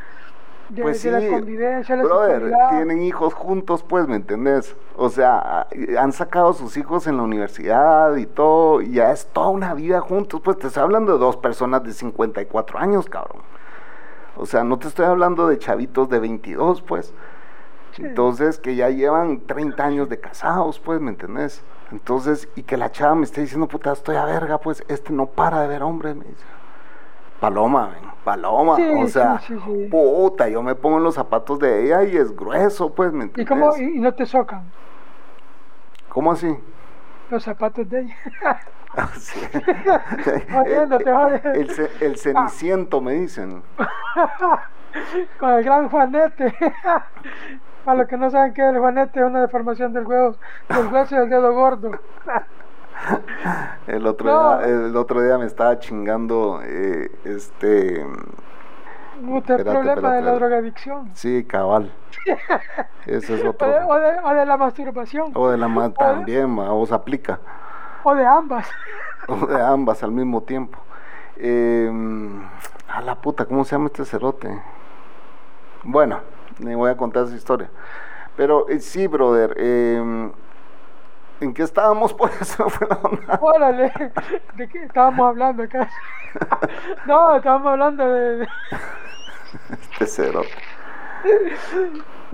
de, pues la convivencia, la brother, tienen hijos juntos, pues, ¿me entendés? O sea, han sacado a sus hijos en la universidad y todo, y ya es toda una vida juntos, pues te estoy hablando de dos personas de 54 años, cabrón. O sea, no te estoy hablando de chavitos de 22, pues. Entonces, que ya llevan 30 años de casados, pues, ¿me entendés? Entonces, y que la chava me esté diciendo, puta, estoy a verga, pues, este no para de ver hombre, me dice. Paloma, paloma, o sea, puta, yo me pongo en los zapatos de ella y es grueso, pues, ¿me entiendes? ¿Y, cómo, y, no te socan? ¿Cómo así? Los zapatos de ella. Ah, el, el, el, ceniciento, me dicen. Con el gran Juanete. Para los que no saben qué es el juanete, es una deformación del hueso, del hueso y del dedo gordo. el, otro día, el otro día me estaba chingando eh, este... No te problema de la drogadicción. Sí, cabal. Eso es otro. O de, o de, la masturbación. O de la también, o, se aplica. O de ambas. o de ambas al mismo tiempo. Eh, a la puta, ¿cómo se llama este cerote? Bueno, me voy a contar esa historia. Pero eh, sí, brother, em, ¿en qué estábamos? Por eso fue la onda. Órale, ¿de qué estábamos hablando acá? no, estábamos hablando de... este cero.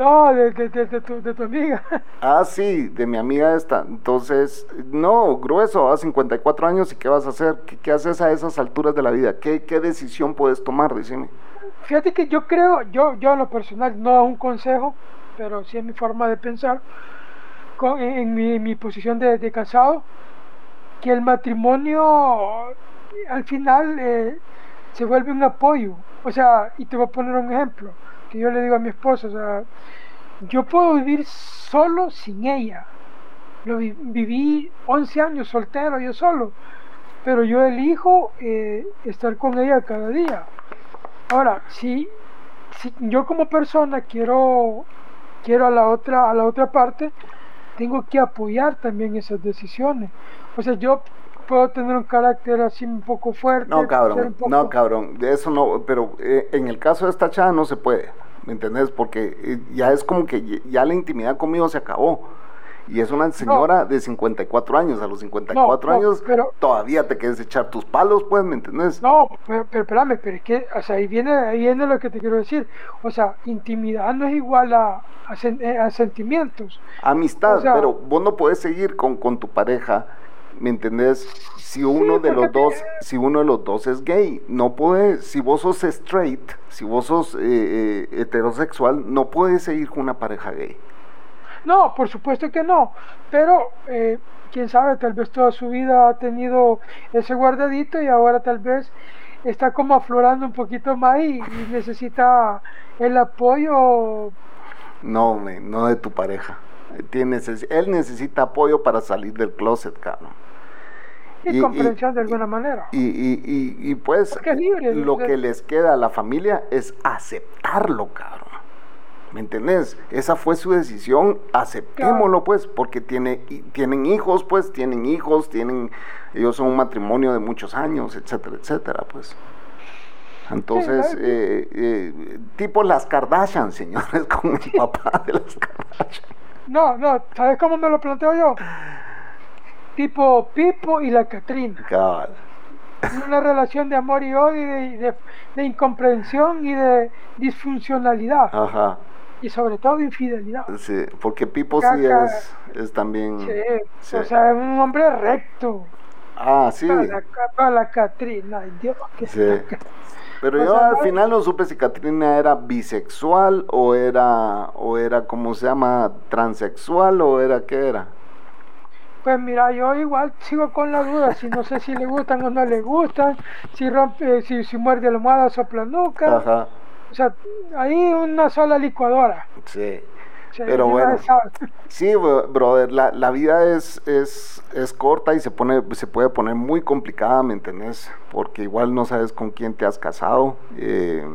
No, de, de, de, tu, de, tu, amiga. Ah, sí, de mi amiga esta. Entonces, no, grueso, a 54 años y ¿qué vas a hacer? ¿Qué, qué haces a esas alturas de la vida? ¿Qué, ¿Qué, decisión puedes tomar? Decime. Fíjate que yo creo, yo, yo en lo personal, no es un consejo, pero sí es mi forma de pensar. en, mi, posición de, casado, que el matrimonio al final eh, se vuelve un apoyo. O sea, y te voy a poner un ejemplo, que yo le digo a mi esposa, o sea, yo puedo vivir solo sin ella. Lo viví 11 años soltero, yo solo, pero yo elijo eh, estar con ella cada día. Ahora, si, yo como persona quiero, quiero a la otra, a la otra parte, tengo que apoyar también esas decisiones. O sea, yo puedo tener un carácter así un poco fuerte. No, cabrón, no, cabrón, de eso no, pero eh, en el caso de esta chava no se puede, ¿me entendés? Porque eh, ya es como que ya la intimidad conmigo se acabó. Y es una señora de 54 años, a los 54 años todavía te quieres echar tus palos, pues, ¿me entendés? No, pero, pero, espérame, pero es que, o sea, ahí viene, ahí viene lo que te quiero decir. O sea, intimidad no es igual a, a, eh, sentimientos. Amistad, pero vos no puedes seguir con, con tu pareja ¿me entendés? Si uno de los dos, si uno de los dos es gay, no puede, si vos sos straight, si vos sos eh, eh, heterosexual, no puedes seguir con una pareja gay. No, por supuesto que no, pero eh, quién sabe, tal vez toda su vida ha tenido ese guardadito y ahora tal vez está como aflorando un poquito más y, necesita el apoyo. No, no de tu pareja. Él necesita apoyo para salir del closet, cabrón. Y, comprensión de alguna manera. Y, y, y pues lo que les queda a la familia es aceptarlo, cabrón. ¿Me entendés? Esa fue su decisión, aceptémoslo pues, porque tiene, tienen hijos, pues, tienen hijos, tienen, ellos son un matrimonio de muchos años, etcétera, etcétera, pues. Entonces, eh, eh, tipo las Kardashian, señores, con el papá de las Kardashian. No, no, ¿sabes cómo me lo planteo yo? Tipo Pipo y la Catrina. Cabal. Una relación de amor y odio, y de, de incomprensión y de disfuncionalidad. Ajá y sobre todo infidelidad. Sí, porque Pipo sí es, es también... Sí, o sea, es un hombre recto. Ah, sí. Para la, Catrina, Dios, sí. Pero yo al final no supe si Catrina era bisexual o era, o era, ¿cómo se llama? Transexual o era qué era. Pues mira, yo igual sigo con la duda, si no sé si le gustan o no le gustan, si rompe, si, si muerde almohada sopla nuca. Ajá. O sea, ahí una sola licuadora. Sí. Pero bueno, sí, brother, la, la vida es, es, es, corta y se, pone, se puede poner muy complicada, ¿me entendés? Porque igual no sabes con quién te has casado. Eh,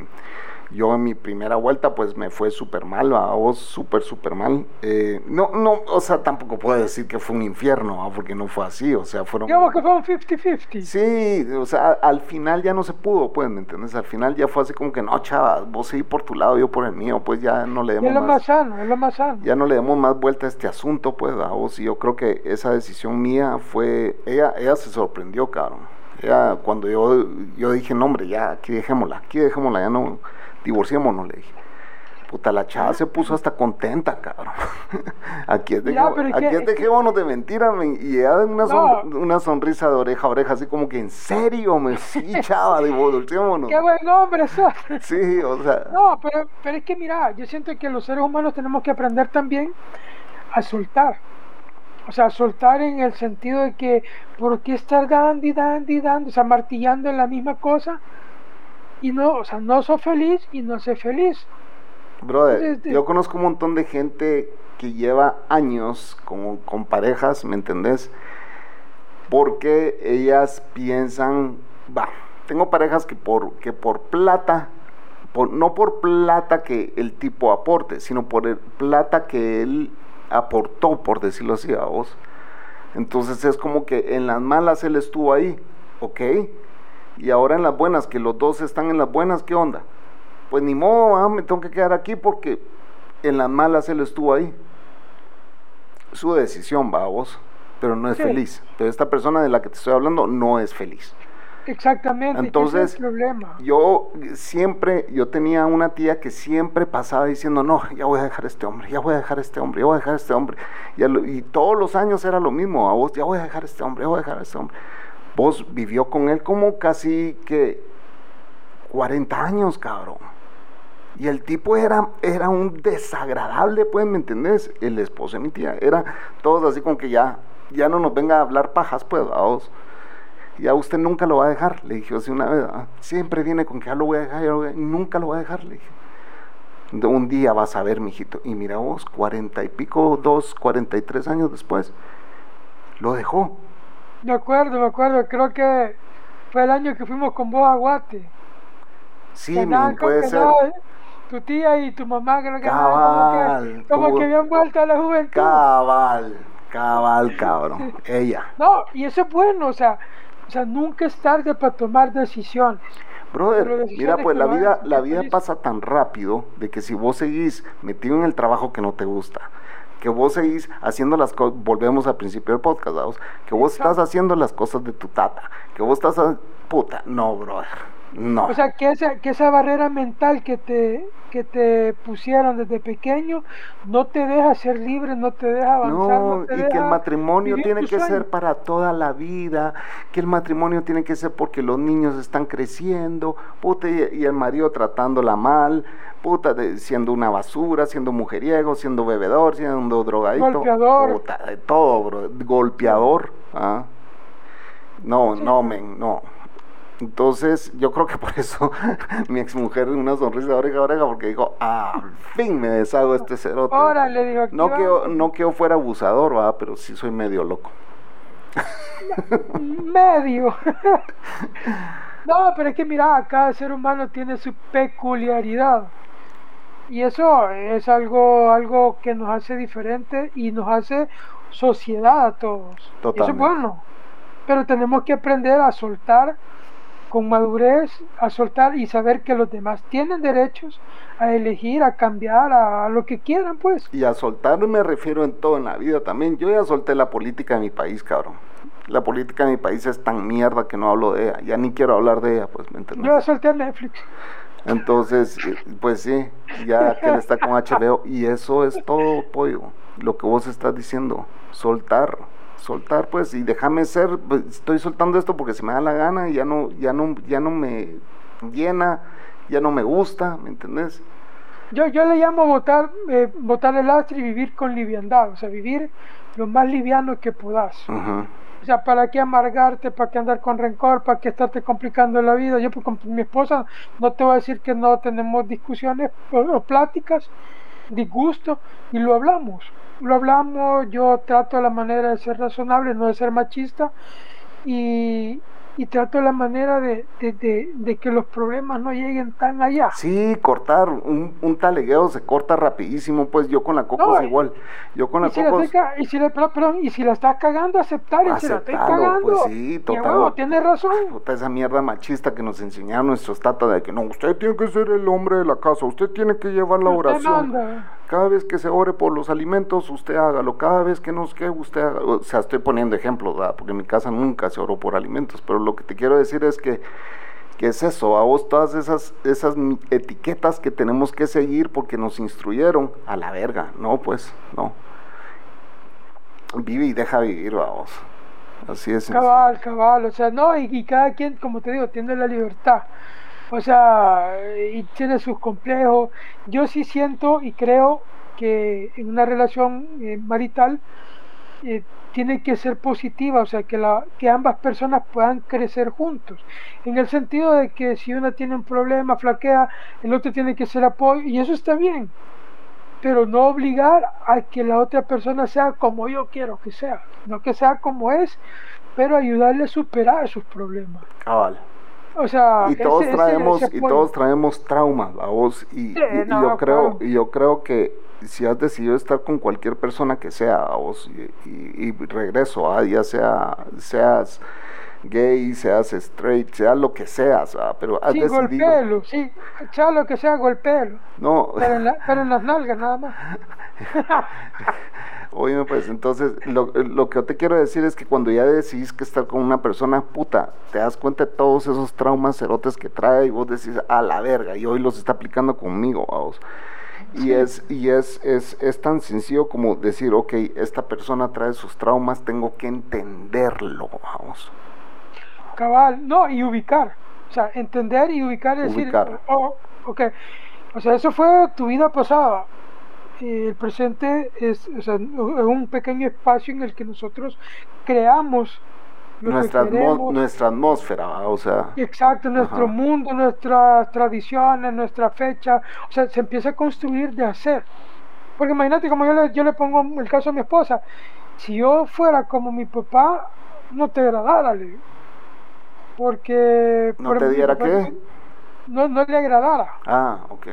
yo en mi primera vuelta pues me fue súper mal, a vos súper, súper mal. Eh, no, no, o sea, tampoco puedo decir que fue un infierno, porque no fue así, o sea, fueron... Digamos que fue un 50-50. Sí, o sea, al final ya no se pudo, pues, ¿me entiendes? Al final ya fue así como que, no, chava, vos seguís por tu lado, yo por el mío, pues ya no le demos es lo más, sano, es lo más sano. Ya no le demos más vuelta a este asunto, pues, a vos, y yo creo que esa decisión mía fue, ella, ella se sorprendió, cabrón. Ella, cuando yo, yo dije, no, hombre, ya, aquí dejémosla, aquí dejémosla, ya no divorciémonos, le dije. Puta, la chava se puso hasta contenta, cabrón. aquí es de, aquí es dejémonos de mentira, y ella una, una sonrisa de oreja a oreja, así como que en serio, me sí, chava, divorciémonos. Qué buen hombre eso. sí, o sea. No, pero, pero es que mira, yo siento que los seres humanos tenemos que aprender también a soltar. O sea, soltar en el sentido de que, ¿por qué estar dando y dando y dando? O sea, martillando en la misma cosa y no, o sea, no soy feliz y no sé feliz. Brother, yo conozco un montón de gente que lleva años con, con parejas, ¿me entendés? Porque ellas piensan, va, tengo parejas que por, que por plata, por, no por plata que el tipo aporte, sino por el plata que él aportó, por decirlo así a vos. Entonces es como que en las malas él estuvo ahí, ¿ok? Y ahora en las buenas, que los dos están en las buenas, ¿qué onda? Pues ni modo, ah, me tengo que quedar aquí porque en las malas él estuvo ahí. Su decisión, va vos, pero no es feliz. Pero esta persona de la que te estoy hablando no es feliz. Exactamente. Entonces, es el problema. yo siempre, yo tenía una tía que siempre pasaba diciendo, no, ya voy a dejar a este hombre, ya voy a dejar a este hombre, ya voy a dejar a este hombre. Y, y todos los años era lo mismo, a vos, ya voy a dejar a este hombre, ya voy a dejar a este hombre. Vos vivió con él como casi que 40 años, cabrón. Y el tipo era, era un desagradable, pues, ¿me entendés? El esposo de mi tía. Era todos así como que ya, ya no nos venga a hablar pajas, pues, vamos. Ya usted nunca lo va a dejar, le dije así una vez. ¿ah? Siempre viene con que ya lo voy a dejar, ya lo voy a nunca lo va a dejar, le dije. Un día vas a ver, mijito. Y mira vos, cuarenta y pico, dos, cuarenta y tres años después, lo dejó. Me acuerdo, me acuerdo. Creo que fue el año que fuimos con vos a Guate. Sí, Que andaban con- puede que ser. andaba Tu tía y tu mamá creo que como Cabal, que, como como- que habían vuelto a la juventud. Cabal, cabal, cabrón. Ella. No, y eso es bueno, o sea, o sea, nunca es tarde para tomar decisiones. Brother, mira, pues que la vida, la vida pasa tan rápido de que si vos seguís metido en el trabajo que no te gusta, que vos seguís haciendo las cosas, volvemos al principio del podcast, que vos estás haciendo las cosas de tu tata, que vos estás, a- puta, no, brother, no. O sea, que esa, que esa barrera mental que te, que te pusieron desde pequeño no te deja ser libre, no te deja avanzar. No, No, te y que el matrimonio tiene que ser para toda la vida, que el matrimonio tiene que ser porque los niños están creciendo, puta, y, y el marido tratándola mal, puta, de- siendo una basura, siendo mujeriego, siendo bebedor, siendo drogadito, Golpeador. puta, de todo, bro, golpeador, ¿ah? No, Sí. no, men, no. Entonces, yo creo que por eso mi exmujer una sonrisa de oreja a oreja, porque dijo, ah, al fin me deshago de este cerote. Órale, digo, aquí No que, yo, no que yo fuera abusador, ¿va? pero sí soy medio loco. medio. no, pero es que mira, cada ser humano tiene su peculiaridad. Y eso es algo, algo que nos hace diferente y nos hace sociedad a todos. Y Eso es Totalmente. bueno. Pero tenemos que aprender a soltar con madurez, a soltar y saber que los demás tienen derechos a elegir, a cambiar, a, a lo que quieran, pues. Y a soltar me refiero en todo en la vida también. Yo ya solté la política de mi país, cabrón. La política de mi país es tan mierda que no hablo de ella. Ya ni quiero hablar de ella, pues, ¿me entiendes? Yo ya solté Netflix. Entonces, eh, pues sí, ya que él está con HBO. Y eso es todo, pollo. Lo que vos estás diciendo. Soltar. Soltar, pues, y déjame ser. pues, estoy soltando esto porque se me da la gana y ya no, ya no, ya no me llena, ya no me gusta, ¿me entendés? Yo, yo le llamo botar, eh, botar el lastre y vivir con liviandad, o sea, vivir lo más liviano que puedas. Ujú. O sea, ¿para qué amargarte? ¿Para qué andar con rencor? ¿Para qué estarte complicando la vida? Yo pues, con mi esposa no te voy a decir que no tenemos discusiones o, o pláticas, disgusto, y lo hablamos. Lo hablamos, yo trato la manera de ser razonable, no de ser machista, y, y trato la manera de, de- de- de que los problemas no lleguen tan allá. Sí, cortar, un, un talegueo se corta rapidísimo, pues yo con la Coco No, es igual. Yo con la Y si, Coco y, si la, perdón, y si la estás cagando, aceptar. Y si la estoy Aceptalo, cagando. pues sí, y total. huevo, tienes razón. Esa mierda machista que nos enseñaron nuestros tatas de que no, usted tiene que ser el hombre de la casa, usted tiene que llevar la oración. Cada vez que se ore por los alimentos, usted hágalo. Cada vez que nos quede, usted haga. O sea, estoy poniendo ejemplos, ¿verdad? porque en mi casa nunca se oró por alimentos. Pero lo que te quiero decir es que, que es eso, a vos todas esas, esas etiquetas que tenemos que seguir porque nos instruyeron a la verga. No, pues, no. Vive y deja vivir, vamos. Así es. Cabal, cabal. O sea, no, y, y cada quien, como te digo, tiene la libertad. O sea, y tiene sus complejos. Yo sí siento y creo que en una relación eh, marital eh, tiene que ser positiva, o sea, que, la, que ambas personas puedan crecer juntos. En el sentido de que si una tiene un problema, flaquea, el otro tiene que ser apoyo, y eso está bien. Pero no obligar a que la otra persona sea como yo quiero que sea, no que sea como es, pero ayudarle a superar sus problemas. Cabal. O sea, y todos ese- traemos ese y todos traemos traumas a vos y, Sí, y- y no, yo creo claro. y yo creo que si has decidido estar con cualquier persona que sea a vos y, y- y regreso ah, ya sea seas gay seas straight sea lo que seas ah, pero has Sí, decidido. golpéelo, sí, sea lo que sea, golpéelo. no. Pero en, la- pero en las nalgas nada más. Oye, pues entonces lo, lo que yo te quiero decir es que cuando ya decidís que estar con una persona puta, te das cuenta de todos esos traumas cerotes que trae y vos decís a la verga y hoy los está aplicando conmigo, vamos. Y Sí. es, y es, es, es tan sencillo como decir, ok, esta persona trae sus traumas, tengo que entenderlo, vamos. Cabal, no, y ubicar. O sea, entender y ubicar y decir, Ubicar. oh, ok, O sea, eso fue tu vida pasada. El presente es o sea, un pequeño espacio en el que nosotros creamos nuestra, nuestra atmósfera, o sea. Exacto, nuestro mundo, nuestras tradiciones, nuestra fecha, o sea, se empieza a construir de hacer. Porque imagínate, como yo le, yo le pongo el caso a mi esposa, si yo fuera como mi papá, no te agradara, le Porque... ¿No te diera qué? No, no le agradara. Ah, ok.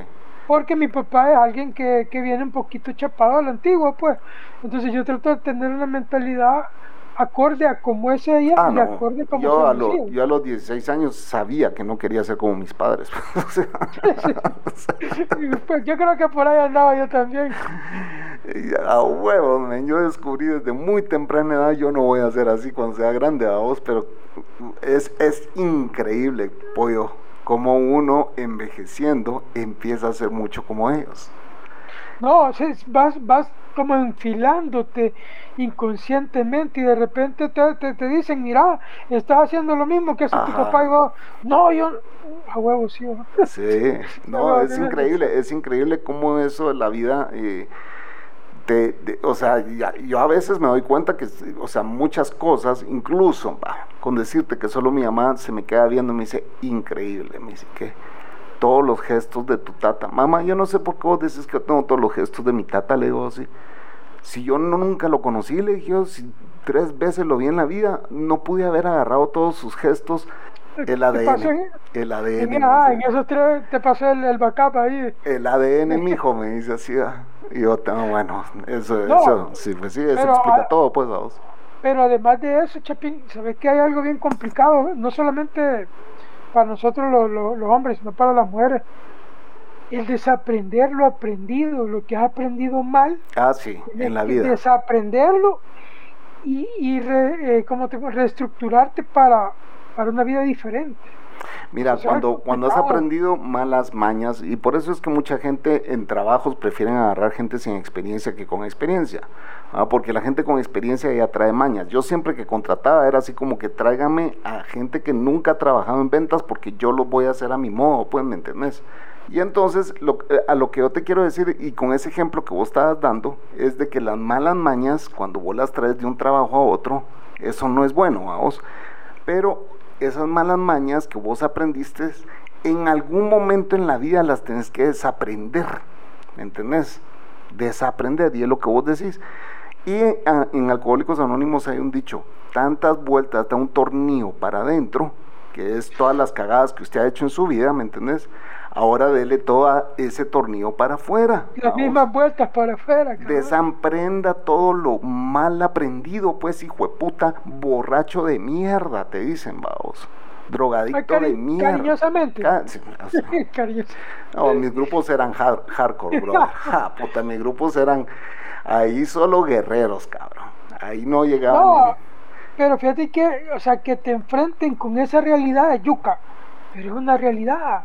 Porque mi papá es alguien que, que viene un poquito chapado a la antigua, pues. Entonces yo trato de tener una mentalidad acorde a como es ella ah, y acorde a como yo a lo, Yo a los 16 años sabía que no quería ser como mis padres. pues yo creo que por ahí andaba yo también. A huevos, yo descubrí desde muy temprana edad, yo no voy a ser así cuando sea grande a vos, pero es, es increíble, pollo, como uno envejeciendo empieza a ser mucho como ellos. No, vas, vas como enfilándote inconscientemente y de repente te, te, dicen, mira, estás haciendo lo mismo que hace tu papá y vos, no, yo, a huevo, sí. Sí, no, es increíble, es increíble cómo eso de la vida... Eh, o sea, yo a veces me doy cuenta que, o sea, muchas cosas, incluso con decirte que solo mi mamá se me queda viendo, me dice, increíble, me dice que todos los gestos de tu tata. Mamá, yo no sé por qué vos dices que tengo todos los gestos de mi tata, le digo así. Si yo no, nunca lo conocí, le dije, si tres veces lo vi en la vida, no pude haber agarrado todos sus gestos. El ADN. El ADN. Ah, en esos tres te pasó el, el backup ahí. El ADN, mijo, me dice así. Ah. Y yo, bueno, eso, eso, sí, pues sí, eso explica todo, pues, vamos. Pero además de eso, Chapín, ¿sabes que hay algo bien complicado? No solamente para nosotros los, hombres, no para las mujeres. El desaprender lo aprendido, lo que has aprendido mal. Ah, sí, en la vida. Desaprenderlo y, y eh, te, reestructurarte para, para una vida diferente. Mira, cuando, cuando has aprendido malas mañas, y por eso es que mucha gente en trabajos prefieren agarrar gente sin experiencia que con experiencia, ¿ah? porque la gente con experiencia ya trae mañas. Yo siempre que contrataba era así como que tráigame a gente que nunca ha trabajado en ventas porque yo lo voy a hacer a mi modo, pues, ¿me entendés? Y entonces, lo, eh, a lo que yo te quiero decir, y con ese ejemplo que vos estabas dando, es de que las malas mañas, cuando vos las traes de un trabajo a otro, eso no es bueno a vos. Pero esas malas mañas que vos aprendiste, en algún momento en la vida las tenés que desaprender, ¿me entendés? Desaprender, y es lo que vos decís. Y ah, en, Alcohólicos Anónimos hay un dicho, tantas vueltas da un tornillo para adentro, que es todas las cagadas que usted ha hecho en su vida, ¿me entendés? Ahora dele todo ese tornillo para afuera. Las mismas vueltas para afuera. Desaprenda todo lo mal aprendido, pues, hijo de puta, borracho de mierda, te dicen, vamos. Drogadicto de mierda. Cariñosamente. no, mis grupos eran hardcore, bro. ja, puta, mis grupos eran ahí solo guerreros, cabrón. Ahí no llegaban. No, pero fíjate que, o sea, que te enfrenten con esa realidad de yuca. Pero es una realidad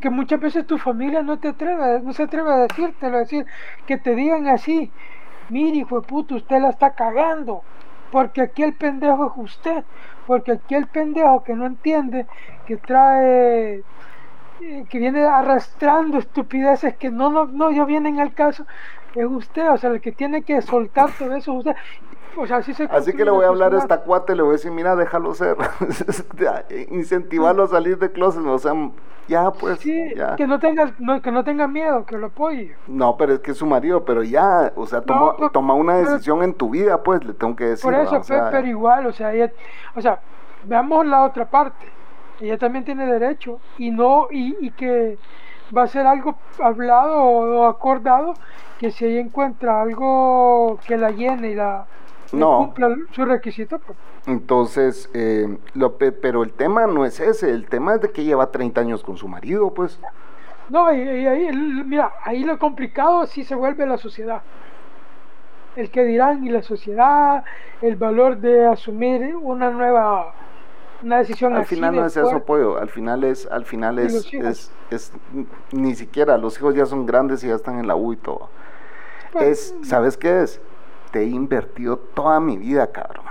que, muchas veces tu familia no te atreve, no se atreve a decírtelo, decir, que te digan así, mire hijo de puto, usted la está cagando, porque aquí el pendejo es usted, porque aquí el pendejo que no entiende, que trae, eh, que viene arrastrando estupideces que no, no, no ya vienen al caso, es usted, o sea, el que tiene que soltar todo eso es usted. así, que le voy a hablar a esta cuate, le voy a decir, mira, déjalo ser, incentivarlo a salir de closet, o sea, ya pues. que no tenga, que no tenga miedo, que lo apoye. No, pero es que es su marido, pero ya, o sea, toma, toma una decisión en tu vida, pues, le tengo que decir. Por eso, pero, igual, o sea, o sea, veamos la otra parte, ella también tiene derecho, y no, y, y que va a ser algo hablado o acordado que si ella encuentra algo que la llene y la no. cumpla su requisito. Pues. Entonces, eh, pero el tema no es ese, el tema es de que lleva 30 años con su marido, pues. No, y, ahí, mira, ahí lo complicado sí se vuelve la sociedad. El que dirán y la sociedad, el valor de asumir una nueva una decisión al final no es eso apoyo al final es al final es, es, es, ni siquiera los hijos ya son grandes y ya están en la U y todo pues, es sabes qué es te he invertido toda mi vida, cabrón.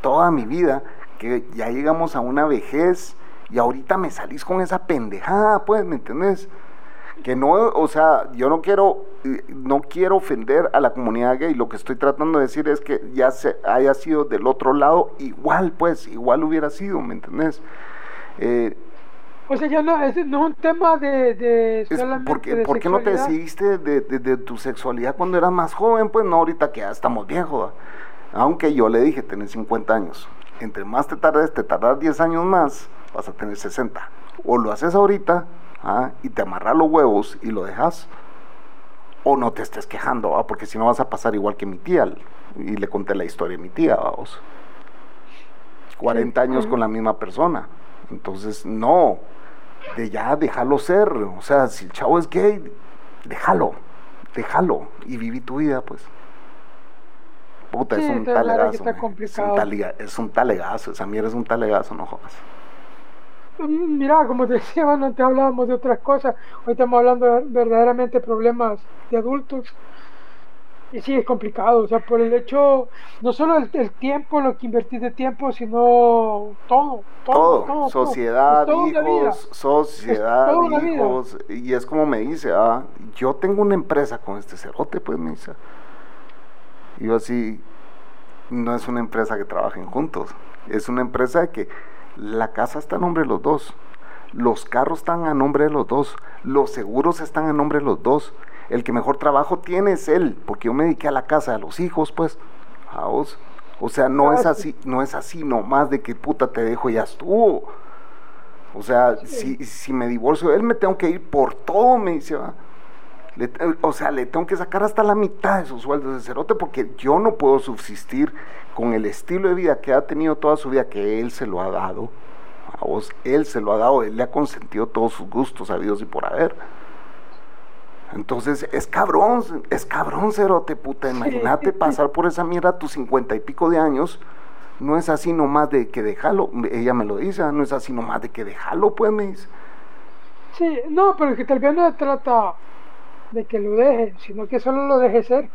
Toda mi vida, que ya llegamos a una vejez y ahorita me salís con esa pendejada, pues, ¿me entendés? Que no, o sea, yo no quiero, no quiero ofender a la comunidad gay. Lo que estoy tratando de decir es que ya se haya sido del otro lado, igual, pues, igual hubiera sido, ¿me entendés? Eh, o sea, ya no es, no un tema de, de porque, ¿Por qué no te decidiste de, de, tu sexualidad cuando eras más joven? Pues no, ahorita que ya estamos viejos. Aunque yo le dije, tenés 50 años. Entre más te tardes, te tardar 10 años más, vas a tener 60. O lo haces ahorita ¿ah? y te amarras los huevos y lo dejas. O no te estés quejando, ¿ah? porque si no vas a pasar igual que mi tía. Y le conté la historia de mi tía, vamos. 40 años con la misma persona. Entonces, no, de ya déjalo ser. O sea, si el chavo es gay, déjalo, déjalo y viví tu vida, pues. Puta, es un talegazo. Es un, taliga, es un talegazo, esa mierda es un talegazo, no jodas. Mira, como te decía, bueno, antes hablábamos de otras cosas, hoy estamos hablando de verdaderamente problemas de adultos y sí, es complicado, o sea, por el hecho, no solo el, tiempo, lo que invertís de tiempo, sino todo. Todo, todo, sociedad, hijos, sociedad, hijos. Y es como me dice, ah, yo tengo una empresa con este cerote, pues me dice. Y yo así, no es una empresa que trabajen juntos, es una empresa que la casa está a nombre de los dos, los carros están a nombre de los dos, los seguros están a nombre de los dos el que mejor trabajo tiene es él, porque yo me dediqué a la casa, a los hijos, pues, a vos. O sea, no es así, no es así nomás de que puta te dejo y ya estuvo. O sea, si, si me divorcio, él me tengo que ir por todo, me dice, va. O sea, le tengo que sacar hasta la mitad de sus sueldos de cerote porque yo no puedo subsistir con el estilo de vida que ha tenido toda su vida, que él se lo ha dado. A vos, él se lo ha dado, él le ha consentido todos sus gustos habidos y por haber. Entonces, es cabrón, es cabrón, cerote, puta. Imagínate pasar por esa mierda a tus cincuenta y pico de años. No es así nomás de que déjalo. Ella me lo dice, no es así nomás de que déjalo, pues me dice. Sí, no, pero que tal vez no se trata de que lo deje, sino que solo lo deje ser.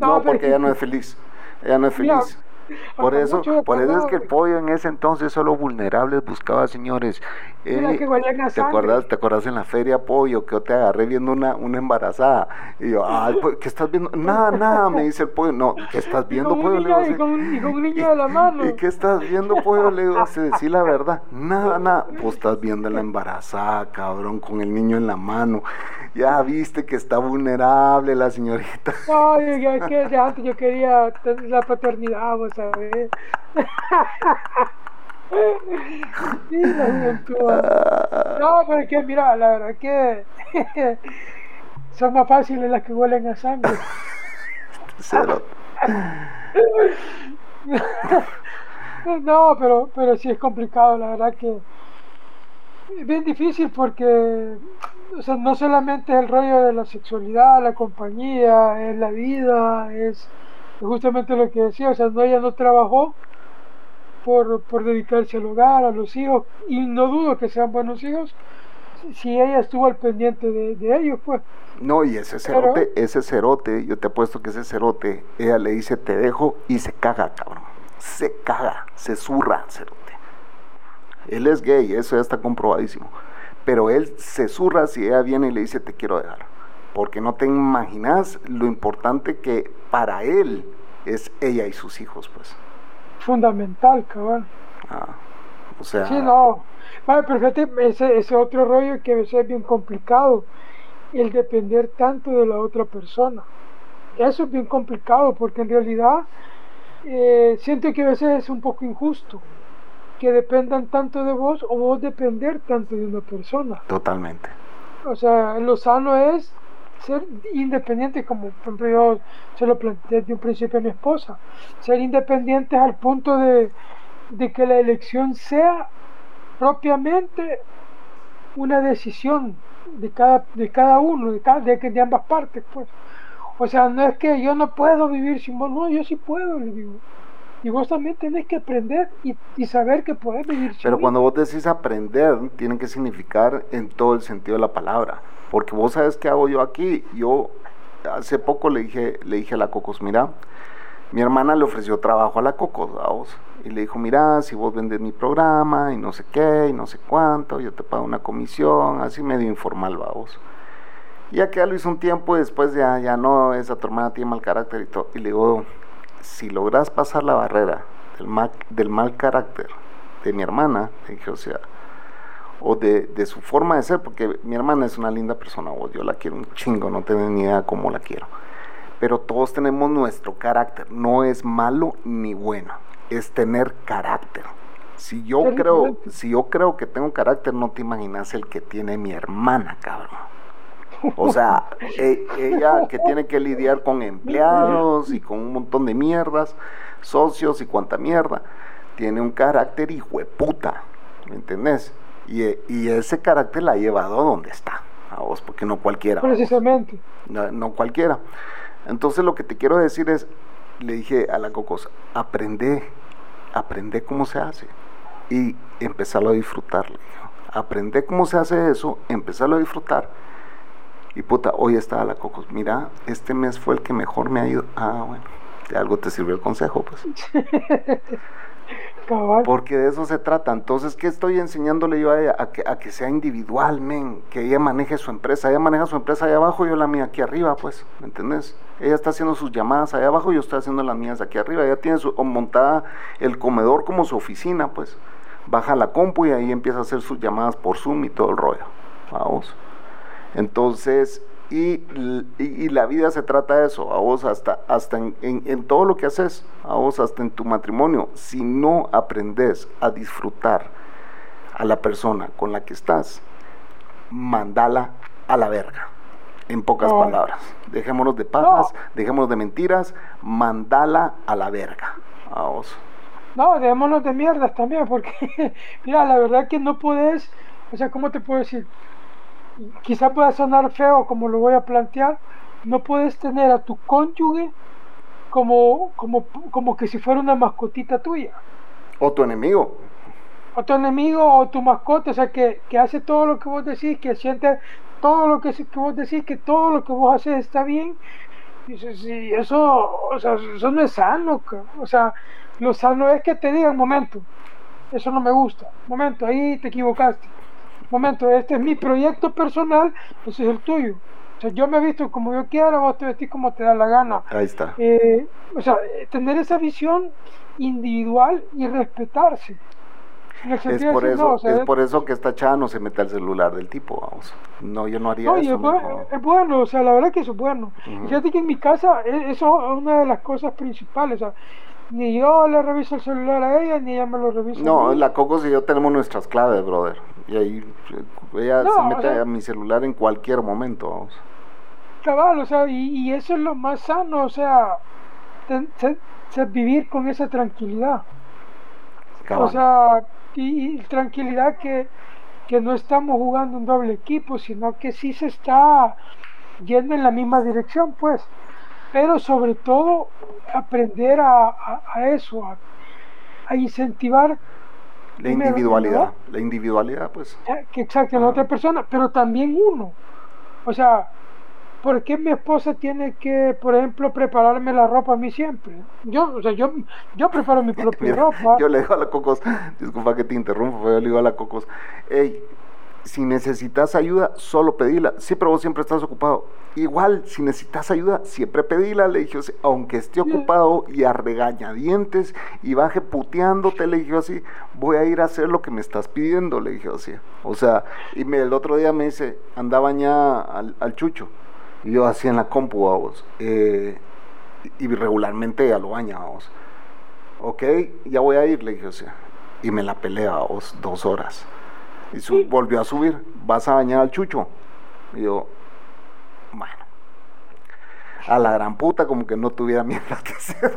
No, porque ella no es feliz. Ella no es feliz. Por eso, por eso es que el pollo en ese entonces solo vulnerables buscaba, señores. Eh, ¿te, acuerdas, ¿Te acuerdas en la feria pollo que yo te agarré viendo una, una embarazada? Y yo, ay, pues, ¿qué estás viendo? Nada, nada, me dice el pollo. No, ¿qué estás viendo, pollo? y, con, un niño de la mano. ¿Y qué estás viendo, pollo? Le digo, se decir la verdad. Nada, nada. Pues estás viendo la embarazada, cabrón, con el niño en la mano. Ya viste que está vulnerable la señorita. Ay, es que antes yo quería tener la paternidad, vos sí, la No, pero es que mira, la verdad que son más fáciles las que huelen a sangre. Cero. no, pero, pero sí es complicado, la verdad que es bien difícil porque o sea, no solamente es el rollo de la sexualidad, la compañía, es la vida, es justamente lo que decía, o sea, no, ella no trabajó por, por dedicarse al hogar, a los hijos, y no dudo que sean buenos hijos, si ella estuvo al pendiente de, ellos, pues. No, y ese cerote, ese cerote, yo te apuesto que ese cerote, ella le dice te dejo y se caga, cabrón. Se caga, se zurra, cerote. Él es gay, eso ya está comprobadísimo. Pero él se zurra si ella viene y le dice te quiero dejar. Porque no te imaginas lo importante que para él es ella y sus hijos, pues. Fundamental, cabrón. Ah, o sea. Sí, no. Vale, pero fíjate, ese, ese otro rollo que a veces es bien complicado. El depender tanto de la otra persona. Eso es bien complicado porque en realidad eh, siento que a veces es un poco injusto que dependan tanto de vos o vos depender tanto de una persona. Totalmente. O sea, lo sano es ser independiente, como por ejemplo yo se lo planteé desde un principio a mi esposa, ser independientes al punto de, de que la elección sea propiamente una decisión de cada, de cada uno, de, cada, de, de ambas partes, pues. O sea, no es que yo no puedo vivir sin vos, no, yo sí puedo, le digo. Y vos también tenés que aprender y, saber que podés vivir Pero cuando vos decís aprender, tiene que significar en todo el sentido de la palabra. Porque vos sabes qué hago yo aquí. Yo hace poco le dije, le dije a la Cocos, mira, mi hermana le ofreció trabajo a la Cocos, vos. Y le dijo, mira, si vos vendes mi programa y no sé qué, y no sé cuánto, yo te pago una comisión, así medio informal, vamos. Y ya que ya lo hizo un tiempo, después ya, ya no, esa tu hermana tiene mal carácter y todo. Y le digo, si logras pasar la barrera del mal, del mal carácter de mi hermana, dije, o sea, o de, de, su forma de ser, porque mi hermana es una linda persona, vos, yo la quiero un chingo, no tengo ni idea cómo la quiero. Pero todos tenemos nuestro carácter, no es malo ni bueno, es tener carácter. Si yo creo, si yo creo que tengo carácter, no te imaginas el que tiene mi hermana, cabrón. O sea, e, ella que tiene que lidiar con empleados y con un montón de mierdas, socios y cuanta mierda, tiene un carácter hijo de puta, ¿me entendés? Y, y, ese carácter la ha llevado a donde está, a vos, porque no cualquiera. Precisamente. No, no, cualquiera. Entonces lo que te quiero decir es, le dije a la cocosa, aprende, aprende cómo se hace y empezarlo a disfrutar. Le aprende cómo se hace eso, empezarlo a disfrutar. Y puta, hoy está la cocos, mira, este mes fue el que mejor me ha ido. Ah, bueno, de algo te sirvió el consejo, pues. Porque de eso se trata. Entonces, ¿qué estoy enseñándole yo a ella? A que, a que sea individual, men, que ella maneje su empresa. Ella maneja su empresa allá abajo, yo la mía aquí arriba, pues, ¿me entendés? Ella está haciendo sus llamadas allá abajo, yo estoy haciendo las mías aquí arriba. Ella tiene su, montada el comedor como su oficina, pues. Baja la compu y ahí empieza a hacer sus llamadas por Zoom y todo el rollo. Vamos. Entonces, y, y, la vida se trata de eso, a vos hasta, hasta en, en, todo lo que haces, a vos hasta en tu matrimonio, si no aprendes a disfrutar a la persona con la que estás, mandala a la verga, en pocas palabras. Dejémonos de pajas, dejémonos de mentiras, mandala a la verga, a vos. No, dejémonos de mierdas también, porque mira, la verdad que no puedes, o sea, ¿cómo te puedo decir? Quizá pueda sonar feo como lo voy a plantear, no puedes tener a tu cónyuge como, como, como que si fuera una mascotita tuya. O tu enemigo. O tu enemigo o tu mascota, o sea, que, que hace todo lo que vos decís, que siente todo lo que, que vos decís, que todo lo que vos haces está bien. Dices, sí, eso, o sea, eso no es sano. O sea, lo sano es que te digan, momento, eso no me gusta. Momento, ahí te equivocaste momento, este es mi proyecto personal, ese es el tuyo. O sea, yo me he visto como yo quiero, vos te vestís como te da la gana. Ahí está. Eh, o sea, tener esa visión individual y respetarse. Es por, eso, es por eso que esta chava no se mete al celular del tipo, vamos. No, yo no haría eso. Es bueno, o sea, la verdad que eso es bueno. Fíjate que en mi casa, e, eso es una de las cosas principales. O sea, ni yo le reviso el celular a ella, ni ella me lo revisa. No, la Cocos y yo tenemos nuestras claves, brother. Y ahí ella se mete a mi celular en cualquier momento, vamos. Cabal, o sea, y, eso es lo más sano, o sea, vivir con esa tranquilidad. O sea, y, tranquilidad que, que no estamos jugando un doble equipo, sino que sí se está yendo en la misma dirección, pues pero sobre todo aprender a, eso, a, incentivar la individualidad, la individualidad pues. Que exacto, la otra persona, pero también uno. O sea, ¿por qué mi esposa tiene que, por ejemplo, prepararme la ropa a mí siempre? Yo, o sea, yo, yo preparo mi propia ropa. Yo le digo a la Cocos, disculpa que te interrumpa, pero yo le digo a la Cocos, hey, si necesitas ayuda, solo pedila. Sí, pero vos siempre estás ocupado. Igual, si necesitas ayuda, siempre pedila, le dije, aunque esté ocupado y a regañadientes y baje puteándote, le dije así, voy a ir a hacer lo que me estás pidiendo, le dije así. O sea, y me, el otro día me dice, andaba ya al, chucho. Y yo así en la compu, vos. Eh, y regularmente ya lo baña, vos. Ok, ya voy a ir, le dije, así. Y me la pelea, vos, dos horas. Y volvió a subir, vas a bañar al chucho. Y yo, bueno, a la gran puta, como que no tuviera mierda que hacer.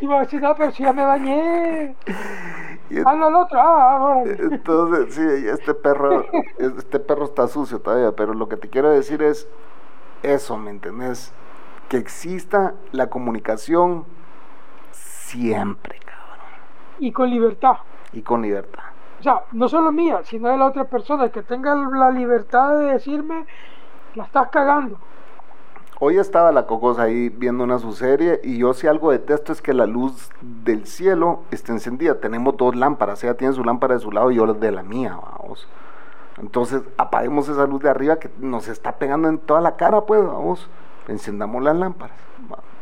Y a decir, no, pero si ya me bañé. Ah, no, el otro, ah, Entonces, sí, este perro, este perro está sucio todavía, pero lo que te quiero decir es eso, ¿me entendés? Que exista la comunicación siempre, cabrón. Y con libertad. Y con libertad o sea, no solo mía, sino de la otra persona, que tenga la libertad de decirme, la estás cagando. hoy estaba la Cocosa ahí viendo una su serie y yo si algo detesto es que la luz del cielo esté encendida. Tenemos dos lámparas, ella tiene su lámpara de su lado y yo de la mía, vamos. Entonces apaguemos esa luz de arriba que nos está pegando en toda la cara, pues, vamos. Encendamos las lámparas.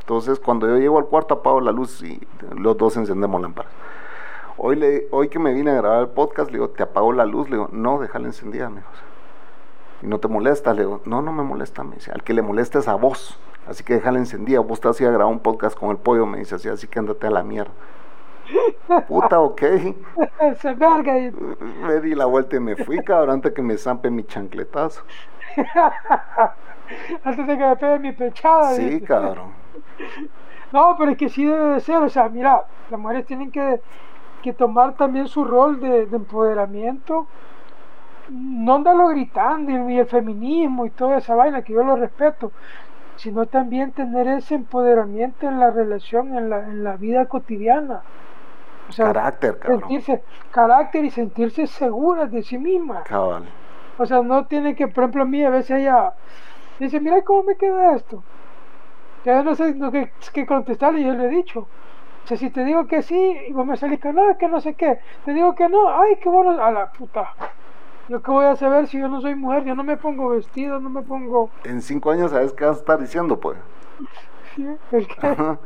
Entonces cuando yo llego al cuarto apago la luz y los dos encendemos lámparas. Hoy, le, hoy que me vine a grabar el podcast, le digo, ¿te apago la luz? Le digo, no, déjala encendida, mejor. Y no te molesta, le digo, no, no me molesta, me dice, al que le molesta es a vos, así que déjala encendida, vos estás así a grabar un podcast con el pollo, me dice así, así que andate a la mierda. Puta, ok. Se verga. Y... Me di la vuelta y me fui, cabrón, antes que me zampe mi chancletazo. antes de que me pegue mi pechada. Sí, cabrón. No, pero es que sí debe de ser, o sea, mira, las mujeres tienen que que tomar también su rol de, empoderamiento, no andarlo gritando y el feminismo y toda esa vaina, que yo lo respeto, sino también tener ese empoderamiento en la relación, en la, en la vida cotidiana. O sea, carácter, sentirse, carácter y sentirse seguras de sí misma. O sea, no tiene que, por ejemplo, a mí a veces ella dice, mira cómo me queda esto. Ya no sé qué, qué contestarle, y yo le he dicho si te digo que sí, y vos me salís que no, es que no sé qué. Te digo que no, ay, qué bueno, a la puta. Yo qué voy a saber si yo no soy mujer, yo no me pongo vestido, no me pongo... En cinco años sabes qué vas a estar diciendo, pues. Sí, ¿el qué?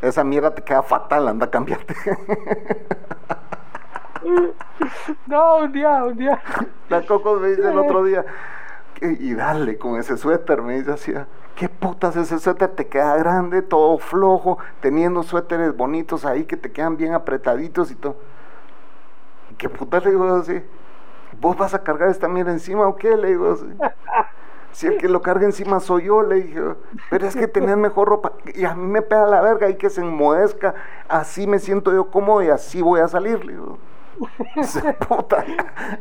Esa mierda te queda fatal, anda a cambiarte. no, un día, un día. La Coco me dice el otro día, y dale con ese suéter, me dice así, ¿qué putas ese suéter te queda grande, todo flojo, teniendo suéteres bonitos ahí que te quedan bien apretaditos y todo? ¿Qué putas le digo así? ¿Vos vas a cargar esta mierda encima o qué? Le digo así. Si el que lo carga encima soy yo, le dije, pero es que tenés mejor ropa. Y a mí me pega la verga y que se enmohezca. Así me siento yo cómodo y así voy a salir, le digo. puta,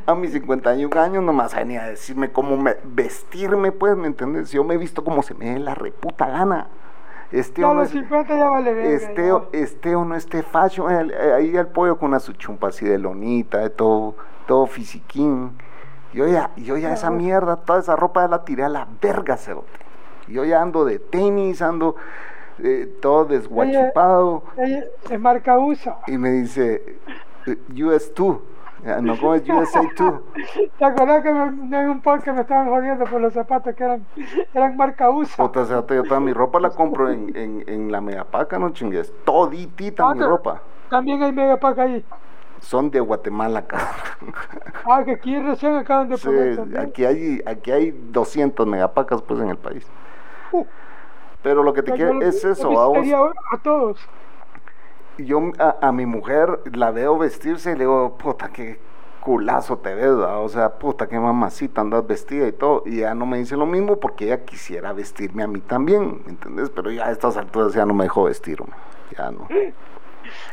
a mis 51 años nomás venía a decirme cómo me, vestirme, pues, ¿me entiendes? Yo me he visto como se me dé la reputa gana. Este no, los 50 ya vale este, este o no este fashion, eh, ahí el pollo con una su chumpa así de lonita, de todo, todo fisiquín. Yo ya, yo ya esa mierda, toda esa ropa ya la tiré a la verga, cerote. Yo ya ando de tenis, ando eh, todo desguachupado. es marca USA. Y me dice, US2. No, como es USA2. ¿Te acuerdas que en un podcast me estaban jodiendo por los zapatos que eran, eran marca USA? Puta, sea, yo toda mi ropa la compro en, en, en la Megapaca, no chingues. Toditita ah, mi ropa. También hay Megapaca ahí. Son de Guatemala, cabrón. Ah, que aquí recién acaban de poner sí, aquí hay, aquí hay 200 megapacas pues en el país. Uh. Pero lo que te quiero es eso, vamos. A todos yo a, mi mujer la veo vestirse y le digo, puta, qué culazo te ves, o sea, puta, qué mamacita andas vestida y todo. Y ya no me dice lo mismo porque ella quisiera vestirme a mí también, ¿me entiendes? Pero ya a estas alturas ya no me dejó vestirme, ya no.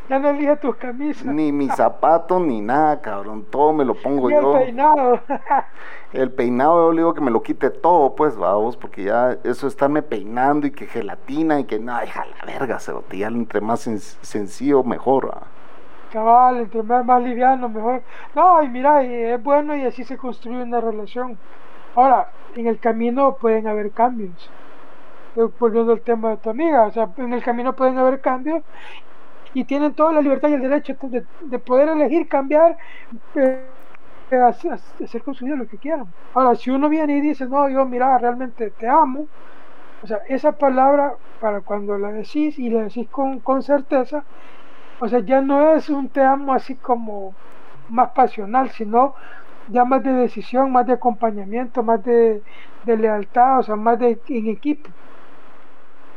Ya no elige tus camisas. Ni mis zapatos, ni nada, cabrón. Todo me lo pongo yo. El peinado. el peinado, yo le digo que me lo quite todo, pues, vamos, porque ya eso estarme peinando y que gelatina y que nada, deja la verga, se ya entre más sencillo, mejor. Cabal, entre más, más liviano, mejor. No, y mira, es bueno y así se construye una relación. Ahora, en el camino pueden haber cambios eh, volviendo al tema de tu amiga, o sea, en el camino pueden haber cambios y tienen toda la libertad y el derecho de, poder elegir cambiar, eh, hacer con su vida lo que quieran. Ahora, si uno viene y dice, no, yo mira, realmente te amo, o sea, esa palabra, para cuando la decís y la decís con, con certeza, o sea, ya no es un te amo así como más pasional, sino ya más de decisión, más de acompañamiento, más de, de lealtad, o sea, más de en equipo.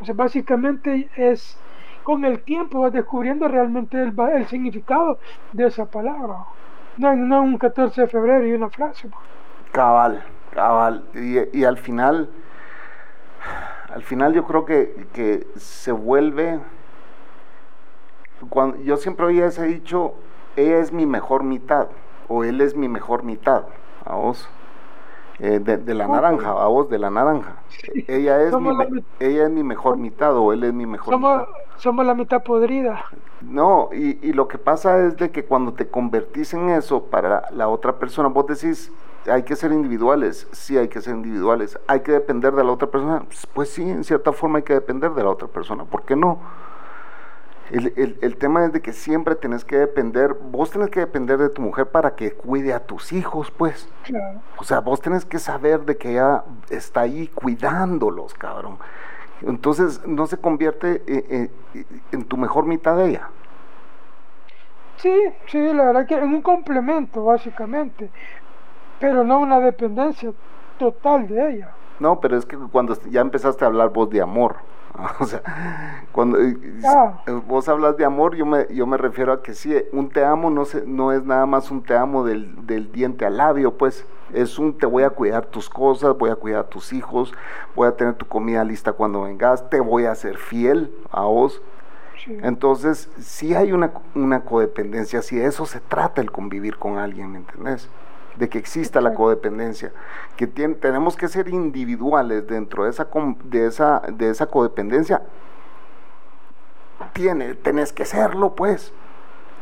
O sea, básicamente es con el tiempo vas descubriendo realmente el, el significado de esa palabra. No, no un 14 de febrero y una frase. Pues. Cabal, cabal. Y, y, al final, al final yo creo que, que se vuelve, cuando, yo siempre había ese dicho, ella es mi mejor mitad, o él es mi mejor mitad, a vos. Eh, de, la naranja, a vos de la naranja. Ella, es mi, ella es mi mejor mitad o él es mi mejor mitad. Somos la mitad podrida. No, y, y, lo que pasa es de que cuando te convertís en eso para la otra persona, vos decís, hay que ser individuales, sí hay que ser individuales. Hay que depender de la otra persona, pues, pues sí, en cierta forma hay que depender de la otra persona, ¿por qué no? El, el, tema es de que siempre tenés que depender, vos tenés que depender de tu mujer para que cuide a tus hijos, pues. O sea, vos tenés que saber de que ella está ahí cuidándolos, cabrón. Entonces no se convierte en, en tu mejor mitad de ella. Sí, sí, la verdad que es un complemento, básicamente, pero no una dependencia total de ella. No, pero es que cuando ya empezaste a hablar vos de amor, o sea, cuando eh, vos hablas de amor, yo me, yo me refiero a que sí, un te amo no, se, no es nada más un te amo del, del diente al labio, pues. Es un te voy a cuidar tus cosas, voy a cuidar a tus hijos, voy a tener tu comida lista cuando vengas, te voy a ser fiel a vos, entonces, si hay una, una codependencia, si de eso se trata el convivir con alguien, ¿me entendés? De que exista la codependencia, que tenemos que ser individuales dentro de esa, de esa, de esa codependencia. Tiene, tenés que serlo, pues.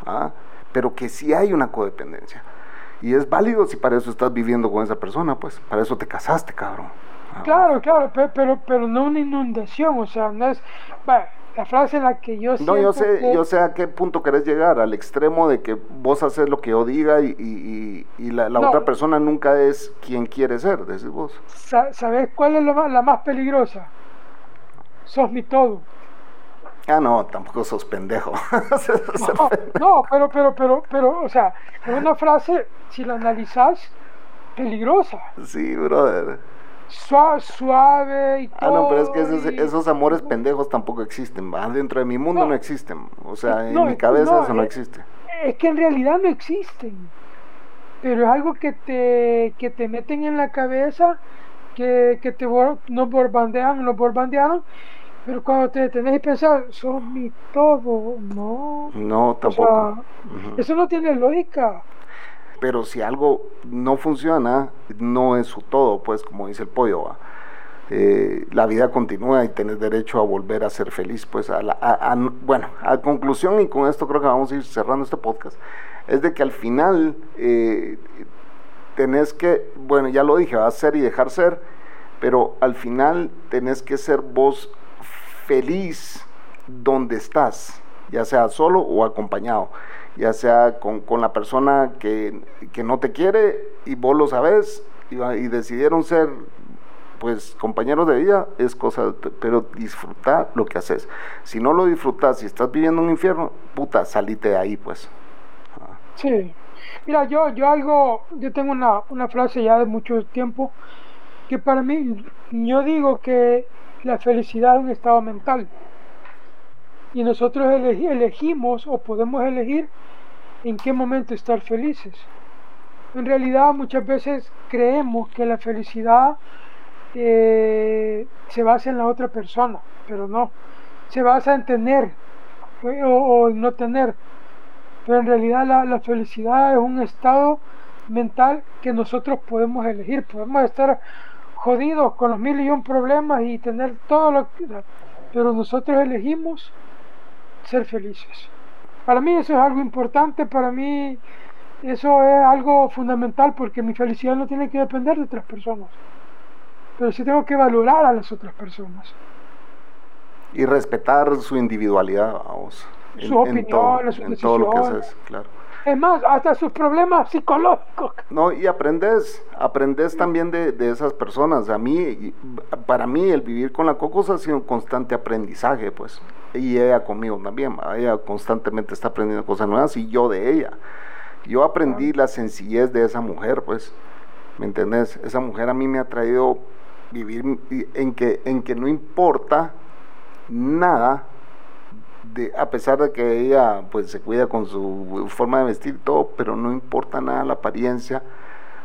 ¿ah? Pero que si hay una codependencia. Y es válido si para eso estás viviendo con esa persona, pues. Para eso te casaste, cabrón. Claro, claro, pero, pero, no una inundación, o sea, no es la frase en la que yo No, yo sé, yo sé a qué punto querés llegar, al extremo de que vos haces lo que yo diga y, la, otra persona nunca es quien quiere ser, decís vos. ¿Sabes cuál es la más peligrosa? Sos mi todo. Ah, no, tampoco sos pendejo. no, pero, pero, pero, pero, o sea, es una frase, si la analizas, peligrosa. Sí, brother suave, y todo. Ah, no, pero es que esos, amores pendejos tampoco existen, ¿va? Dentro de mi mundo no, existen. O sea, en mi cabeza eso no eh, existe. Es que en realidad no existen. Pero es algo que te, que te meten en la cabeza, que, que te nos borbandean, nos borbandearon. Pero cuando te detenés y pensar, son mi todo, no. No, tampoco. Eso no tiene lógica pero si algo no funciona, no es su todo, pues como dice el pollo. Eh, la vida continúa y tenés derecho a volver a ser feliz. Pues a, bueno, a conclusión, y con esto creo que vamos a ir cerrando este podcast, es de que al final eh, tenés que, bueno, ya lo dije, va a ser y dejar ser, pero al final tenés que ser vos feliz donde estás, ya sea solo o acompañado ya sea con, la persona que, no te quiere y vos lo sabes y, decidieron ser pues compañeros de vida es cosa, pero disfrutar lo que haces. Si no lo disfrutas, si estás viviendo un infierno, puta, salite de ahí, pues. Sí. Mira, yo, yo algo, yo tengo una, una frase ya de mucho tiempo, que para mí, yo digo que la felicidad es un estado mental. Y nosotros elegimos o podemos elegir en qué momento estar felices. En realidad muchas veces creemos que la felicidad eh, se basa en la otra persona, pero no. Se basa en tener eh, o, en no tener. Pero en realidad la, la, felicidad es un estado mental que nosotros podemos elegir. Podemos estar jodidos con los mil y un problemas y tener todo lo que... Pero nosotros elegimos ser felices. Para mí eso es algo importante, para mí eso es algo fundamental porque mi felicidad no tiene que depender de otras personas, pero sí tengo que valorar a las otras personas. Y respetar su individualidad, vamos. Su opinión, su en todo lo que haces, claro. Es más, hasta sus problemas psicológicos. No, y aprendes, aprendes también de, de, esas personas. A mí, para mí, el vivir con la Cocos ha sido un constante aprendizaje, pues y ella conmigo también, ella constantemente está aprendiendo cosas nuevas y yo de ella. Yo aprendí la sencillez de esa mujer, pues, ¿me entendés? Esa mujer a mí me ha traído vivir en que, en que no importa nada, de, a pesar de que ella pues se cuida con su forma de vestir y todo, pero no importa nada la apariencia,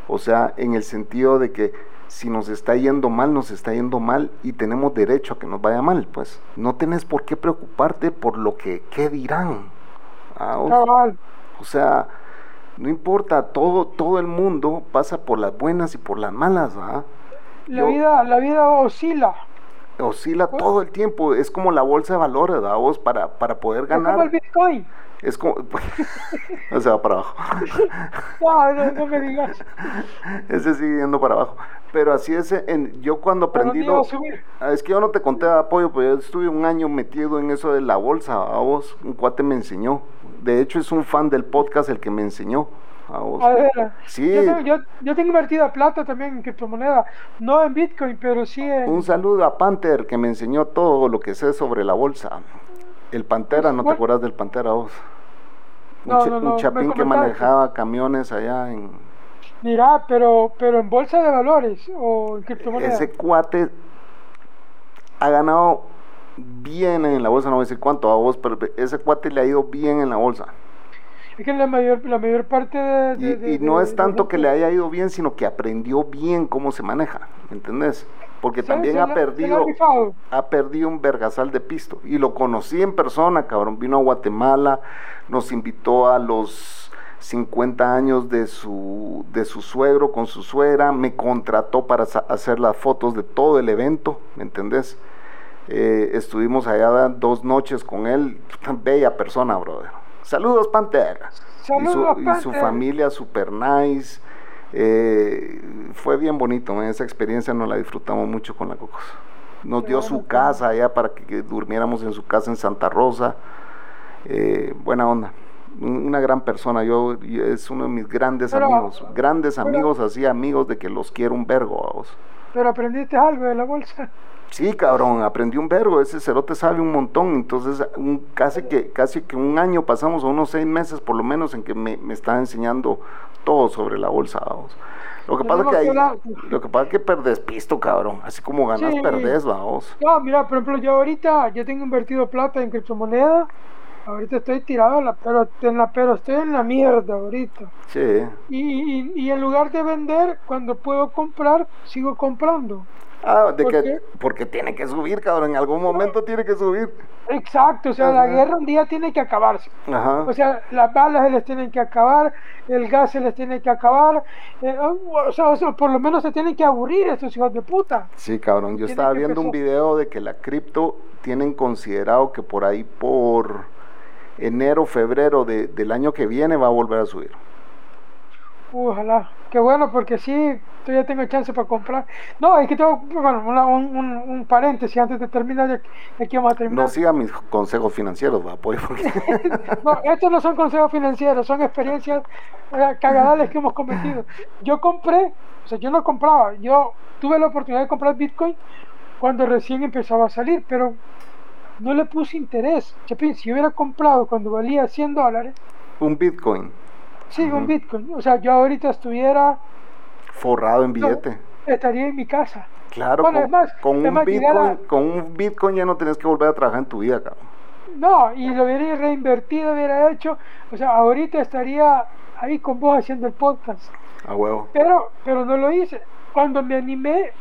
o sea, en el sentido de que si nos está yendo mal, nos está yendo mal y tenemos derecho a que nos vaya mal, pues no tenés por qué preocuparte por lo que qué dirán. Ah, o, sea, no importa, todo todo el mundo pasa por las buenas y por las malas, La vida la vida oscila. Oscila todo el tiempo, es como la bolsa de valores, ¿verdad? Vos para, para poder ganar. Es como el Bitcoin. Es como. no se va para abajo. no, no, no, me digas. Ese sigue yendo para abajo. Pero así es, en, yo cuando aprendí. Lo, ah, es que yo no te conté de apoyo, pero yo estuve un año metido en eso de la bolsa. A vos, un cuate me enseñó. De hecho, es un fan del podcast el que me enseñó. A ver, sí. Yo, yo, yo, tengo invertida plata también en criptomoneda, no en Bitcoin, pero sí en... Un saludo a Panther que me enseñó todo lo que sé sobre la bolsa. El Pantera, ¿no te acuerdas del Pantera vos? un, chapín que manejaba camiones allá en... Mira, pero, pero en bolsa de valores o en criptomonedas. Ese cuate ha ganado bien en la bolsa, no voy a decir cuánto a vos, pero ese cuate le ha ido bien en la bolsa. Es que la mayor, la mayor parte de... y, no es tanto que le haya ido bien, sino que aprendió bien cómo se maneja, ¿me entendés? Porque también ha perdido, ha perdido un vergasal de pisto. Y lo conocí en persona, cabrón. Vino a Guatemala, nos invitó a los 50 años de su, de su suegro con su suegra, me contrató para hacer las fotos de todo el evento, ¿me entendés? Eh, estuvimos allá dos noches con él, bella persona, brother. Saludos, Pantera. Saludos, y, su, familia, super nice. Eh, fue bien bonito, esa experiencia nos la disfrutamos mucho con la Cocos. Nos dio su casa allá para que durmiéramos en su casa en Santa Rosa. Eh, buena onda, una gran persona, yo es uno de mis grandes amigos, grandes amigos, así amigos de que los quiero un vergo a vos. Pero aprendiste algo de la bolsa. Sí, cabrón, aprendí un vergo, ese cerote sabe un montón, entonces un, casi, que, casi que un año pasamos, o unos seis meses por lo menos, en que me, me está enseñando todo sobre la bolsa. Vamos. Lo que pasa es que ahí, lo que pasa es que perdes pisto, cabrón, así como ganas, perdés, vamos. No, mira, por ejemplo, yo ahorita, yo tengo invertido plata en criptomonedas, Ahorita estoy tirado, la, pero, en la, pero estoy en la mierda ahorita. Sí. Y, y, en lugar de vender, cuando puedo comprar, sigo comprando. Ah, de que, porque tiene que subir, cabrón, en algún momento tiene que subir. Exacto, o sea, la guerra un día tiene que acabarse. Ajá. O sea, las balas se les tienen que acabar, el gas se les tiene que acabar, eh, o, sea, por lo menos se tienen que aburrir estos hijos de puta. Sí, cabrón, yo estaba viendo un video de que la cripto tienen considerado que por ahí por enero, febrero de, del año que viene va a volver a subir. Ojalá, qué bueno, porque sí, todavía tengo chance para comprar. No, es que tengo, bueno, un, un, un, paréntesis antes de terminar, ya, aquí vamos a terminar. No siga mis consejos financieros, va, pues. no, estos no son consejos financieros, son experiencias eh, cagadales que hemos cometido. Yo compré, o sea, yo no compraba, yo tuve la oportunidad de comprar Bitcoin cuando recién empezaba a salir, pero no le puse interés. Chapín, si yo hubiera comprado cuando valía 100 dólares. Un Bitcoin. Sí, un Bitcoin. O sea, yo ahorita estuviera. Forrado en billete. estaría en mi casa. Claro, con, con, un Bitcoin, con un Bitcoin ya no tienes que volver a trabajar en tu vida, cabrón. No, y lo hubiera reinvertido, hubiera hecho. O sea, ahorita estaría ahí con vos haciendo el podcast. A huevo. Pero, pero no lo hice. Cuando me animé,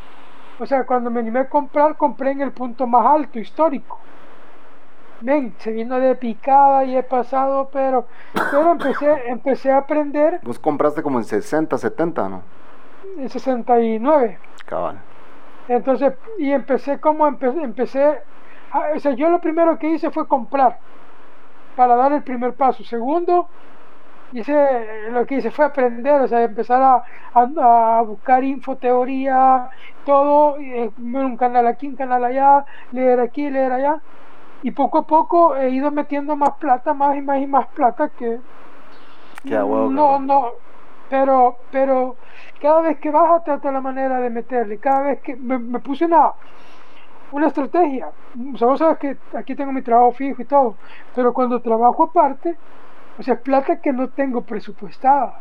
o sea, cuando me animé a comprar, compré en el punto más alto histórico ven, se vino de picada y he pasado, pero, pero empecé, empecé a aprender. Vos compraste como en 60, 70, ¿no? En 69. Cabal. Entonces, y empecé como empecé, o sea, yo lo primero que hice fue comprar para dar el primer paso. Segundo, hice lo que hice fue aprender, o sea, empezar a, a, buscar infoteoría, todo, eh, un canal aquí, un canal allá, leer aquí, leer allá y poco a poco he ido metiendo más plata, más y más y más plata que... no, no, pero, pero cada vez que baja trata la manera de meterle, cada vez que me, puse una, una estrategia, o sea, vos sabes que aquí tengo mi trabajo fijo y todo, pero cuando trabajo aparte, o sea, plata que no tengo presupuestada.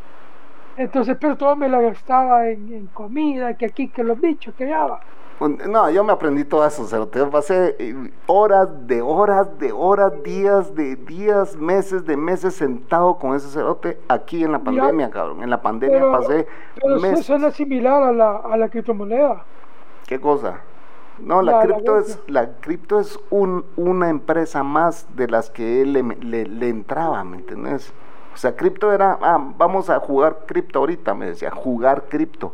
Entonces, pero todo me la gastaba en, en comida, que aquí, que los bichos, que allá. No, yo me aprendí todo eso, o te pasé eh, horas de horas de horas, días de días, meses de meses sentado con ese cerote aquí en la pandemia, cabrón. En la pandemia pasé pero meses. Eso es similar a la, a la criptomoneda. ¿Qué cosa? No, la, cripto es la cripto es un, una empresa más de las que él le, le, entraba, ¿me entiendes? O sea, cripto era, ah, vamos a jugar cripto ahorita, me decía, jugar cripto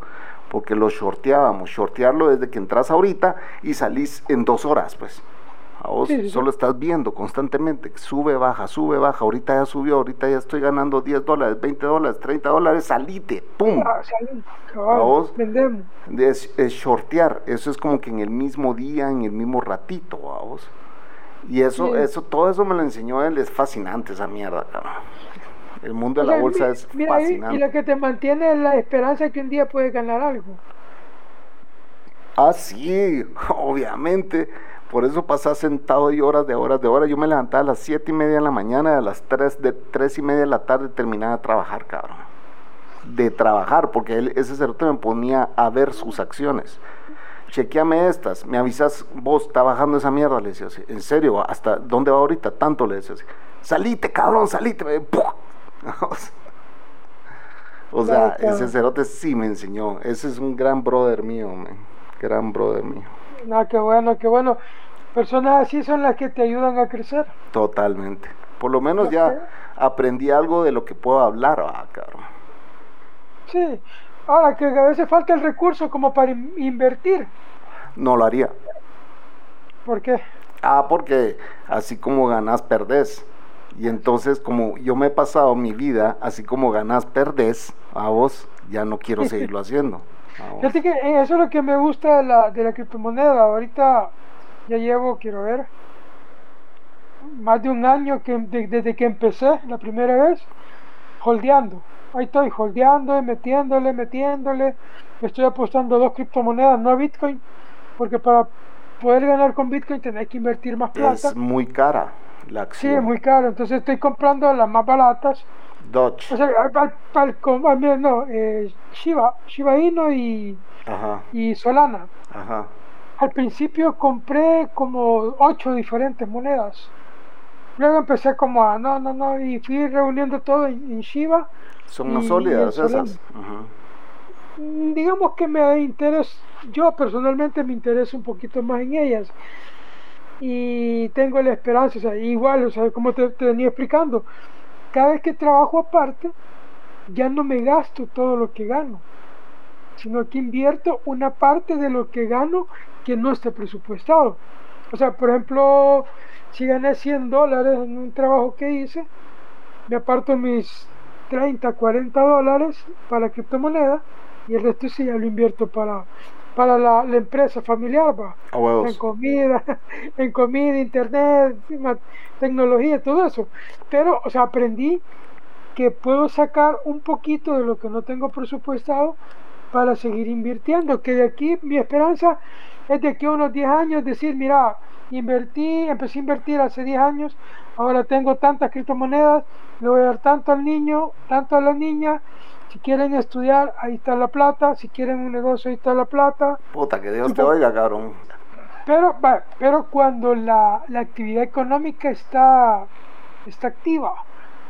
porque lo shorteábamos. Shortearlo desde que entras ahorita y salís en dos horas, pues. A vos solo estás viendo constantemente, sube, baja, sube, baja, ahorita ya subió, ahorita ya estoy ganando 10 dólares, 20 dólares, 30 dólares, salite, ¡pum! Ah, a vos, vendemos. Es, es, shortear, eso es como que en el mismo día, en el mismo ratito, a vos. Y eso, eso, todo eso me lo enseñó él, es fascinante esa mierda, cabrón. El mundo de la bolsa es fascinante. Y, lo que te mantiene es la esperanza de que un día puedes ganar algo. Ah, sí, obviamente por eso pasás sentado y horas de horas de horas. Yo me levantaba a las siete y media de la mañana, a las 3 de tres y media de la tarde terminaba de trabajar, cabrón. De trabajar, porque él, ese cerote me ponía a ver sus acciones. Chequeame estas, me avisas, vos está bajando esa mierda, le decía así. En serio, ¿hasta dónde va ahorita? Tanto le decía así. Salite, cabrón, salite. o sea, ese cerote sí me enseñó. Ese es un gran brother mío, man. gran brother mío. No, qué bueno, qué bueno. Personas así son las que te ayudan a crecer. Totalmente. Por lo menos ya aprendí algo de lo que puedo hablar, ah, cabrón. Sí. Ahora que a veces falta el recurso como para invertir. No lo haría. ¿Por qué? Ah, porque así como ganas, perdés. Y entonces, como yo me he pasado mi vida, así como ganas, perdés, a vos ya no quiero seguirlo haciendo. Fíjate que eh, eso es lo que me gusta de la, de la criptomoneda. Ahorita ya llevo, quiero ver, más de un año que, desde que empecé la primera vez, holdeando. Ahí estoy, holdeando, metiéndole, metiéndole. Estoy apostando dos criptomonedas, no a Bitcoin, porque para poder ganar con Bitcoin tenés que invertir más plata. Es muy cara la acción. Sí, es muy cara. Entonces estoy comprando las más baratas Dodge. O sea, al, al, no, eh, Shiba, Shiba Inu y, y Solana. Ajá. Al principio compré como ocho diferentes monedas. Luego empecé como a, no, no, no, y fui reuniendo todo en, Shiba. Son más sólidas esas. Mm, digamos que me interesa, yo personalmente me intereso un poquito más en ellas. Y tengo la esperanza, o sea, igual, o sea, como te, venía explicando, cada vez que trabajo aparte, ya no me gasto todo lo que gano, sino que invierto una parte de lo que gano que no esté presupuestado. O sea, por ejemplo, si gané 100 dólares en un trabajo que hice, me aparto mis 30, 40 dólares para la criptomoneda y el resto sí ya lo invierto para, para la, empresa familiar, va. en comida, en comida, internet, tecnología, todo eso. Pero, o sea, aprendí que puedo sacar un poquito de lo que no tengo presupuestado para seguir invirtiendo. Que de aquí mi esperanza es de que unos 10 años decir, mira, invertí, empecé a invertir hace 10 años, ahora tengo tantas criptomonedas, le voy a dar tanto al niño, tanto a la niña, si quieren estudiar, ahí está la plata. Si quieren un negocio, ahí está la plata. Puta, que Dios te oiga, cabrón. Pero, pero cuando la, actividad económica está, está activa,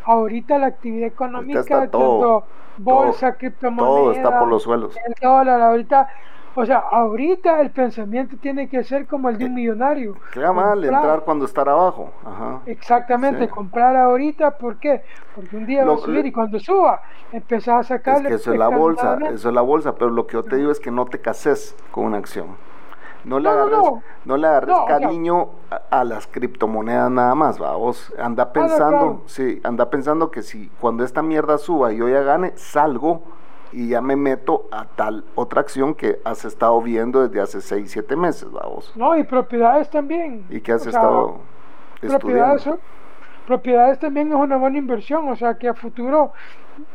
ahorita la actividad económica, está todo, bolsa, criptomonedas, todo está por los suelos. El dólar, ahorita o sea, ahorita el pensamiento tiene que ser como el de un eh, millonario. Queda mal entrar cuando estar abajo. Ajá. Exactamente, comprar ahorita, ¿por qué? Porque un día va a subir y cuando suba, empezás a sacarle. Es que eso es la bolsa, eso es la bolsa, pero lo que yo te digo es que no te cases con una acción. No le agarres, no, le agarres cariño a, las criptomonedas nada más, va. Vos anda pensando, sí, anda pensando que si cuando esta mierda suba y yo ya gane, salgo y ya me meto a tal otra acción que has estado viendo desde hace 6, 7 meses, vamos. No, y propiedades también. ¿Y que has estado propiedades, propiedades también es una buena inversión, o sea que a futuro,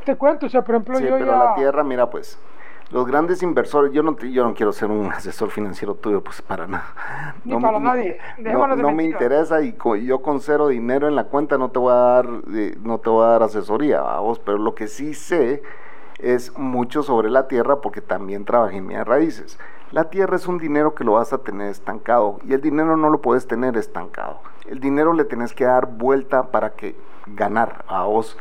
te cuento, o sea, por ejemplo, sí, yo pero la tierra, mira, pues, los grandes inversores, yo no, yo no quiero ser un asesor financiero tuyo, pues para nada. Ni para nadie. No, me interesa y yo con cero dinero en la cuenta no te voy a dar, eh, no te voy a dar asesoría, vamos, pero lo que sí sé es mucho sobre la tierra porque también trabajé en mis raíces. La tierra es un dinero que lo vas a tener estancado y el dinero no lo puedes tener estancado. El dinero le tenés que dar vuelta para que ganar a vos.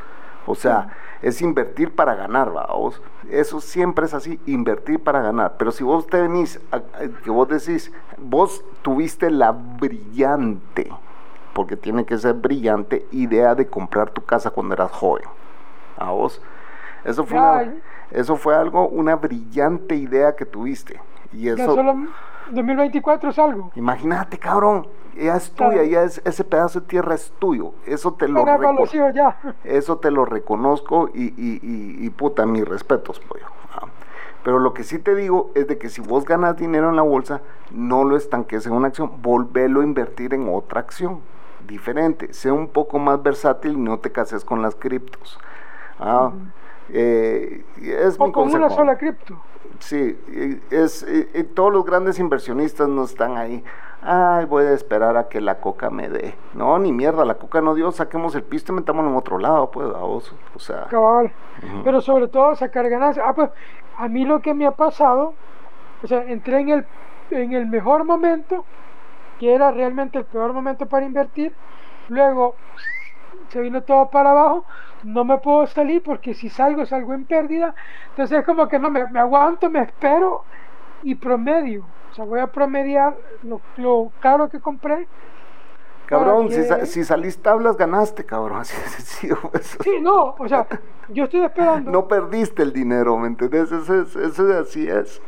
O sea, es invertir para ganar, a vos. Eso siempre es así, invertir para ganar. Pero si vos te venís, que vos decís, vos tuviste la brillante, porque tiene que ser brillante, idea de comprar tu casa cuando eras joven. A vos Eso fue, Ya, una- eso fue algo, una brillante idea que tuviste. Y Ya eso, solo 2024 es algo. imagínate, cabrón, ya es tuya, Claro. ya es, ese pedazo de tierra es tuyo. Eso te lo Bueno, para reco- los hijos ya. Eso te lo reconozco y, y, y, y puta, mis respetos, pollo. Ah. Pero lo que sí te digo es de que si vos ganas dinero en la bolsa, no lo estanques en una acción, volvelo a invertir en otra acción diferente. Sea un poco más versátil y no te cases con las criptos. Ah, eh, es O con una sola cripto. Sí, es, todos los grandes inversionistas no están ahí. Ay, voy a esperar a que la coca me dé. No, ni mierda, la coca no dio, saquemos el pisto y metámoslo en otro lado, pues, vamos. O sea, Cabal. Pero sobre todo sacar ganancias. Ah, pues a mí lo que me ha pasado, o sea, entré en el, en el mejor momento, que era realmente el peor momento para invertir. Luego se vino todo para abajo. No me puedo salir porque si salgo, salgo en pérdida. Entonces es como que no me, me aguanto, me espero y promedio. O sea, voy a promediar lo, lo caro que compré. cabrón, si, sa- si salís tablas, ganaste, cabrón. Así de sencillo. pues. Sí, no, o sea, yo estoy esperando. No perdiste el dinero, ¿me entendés? Eso es, eso es así es.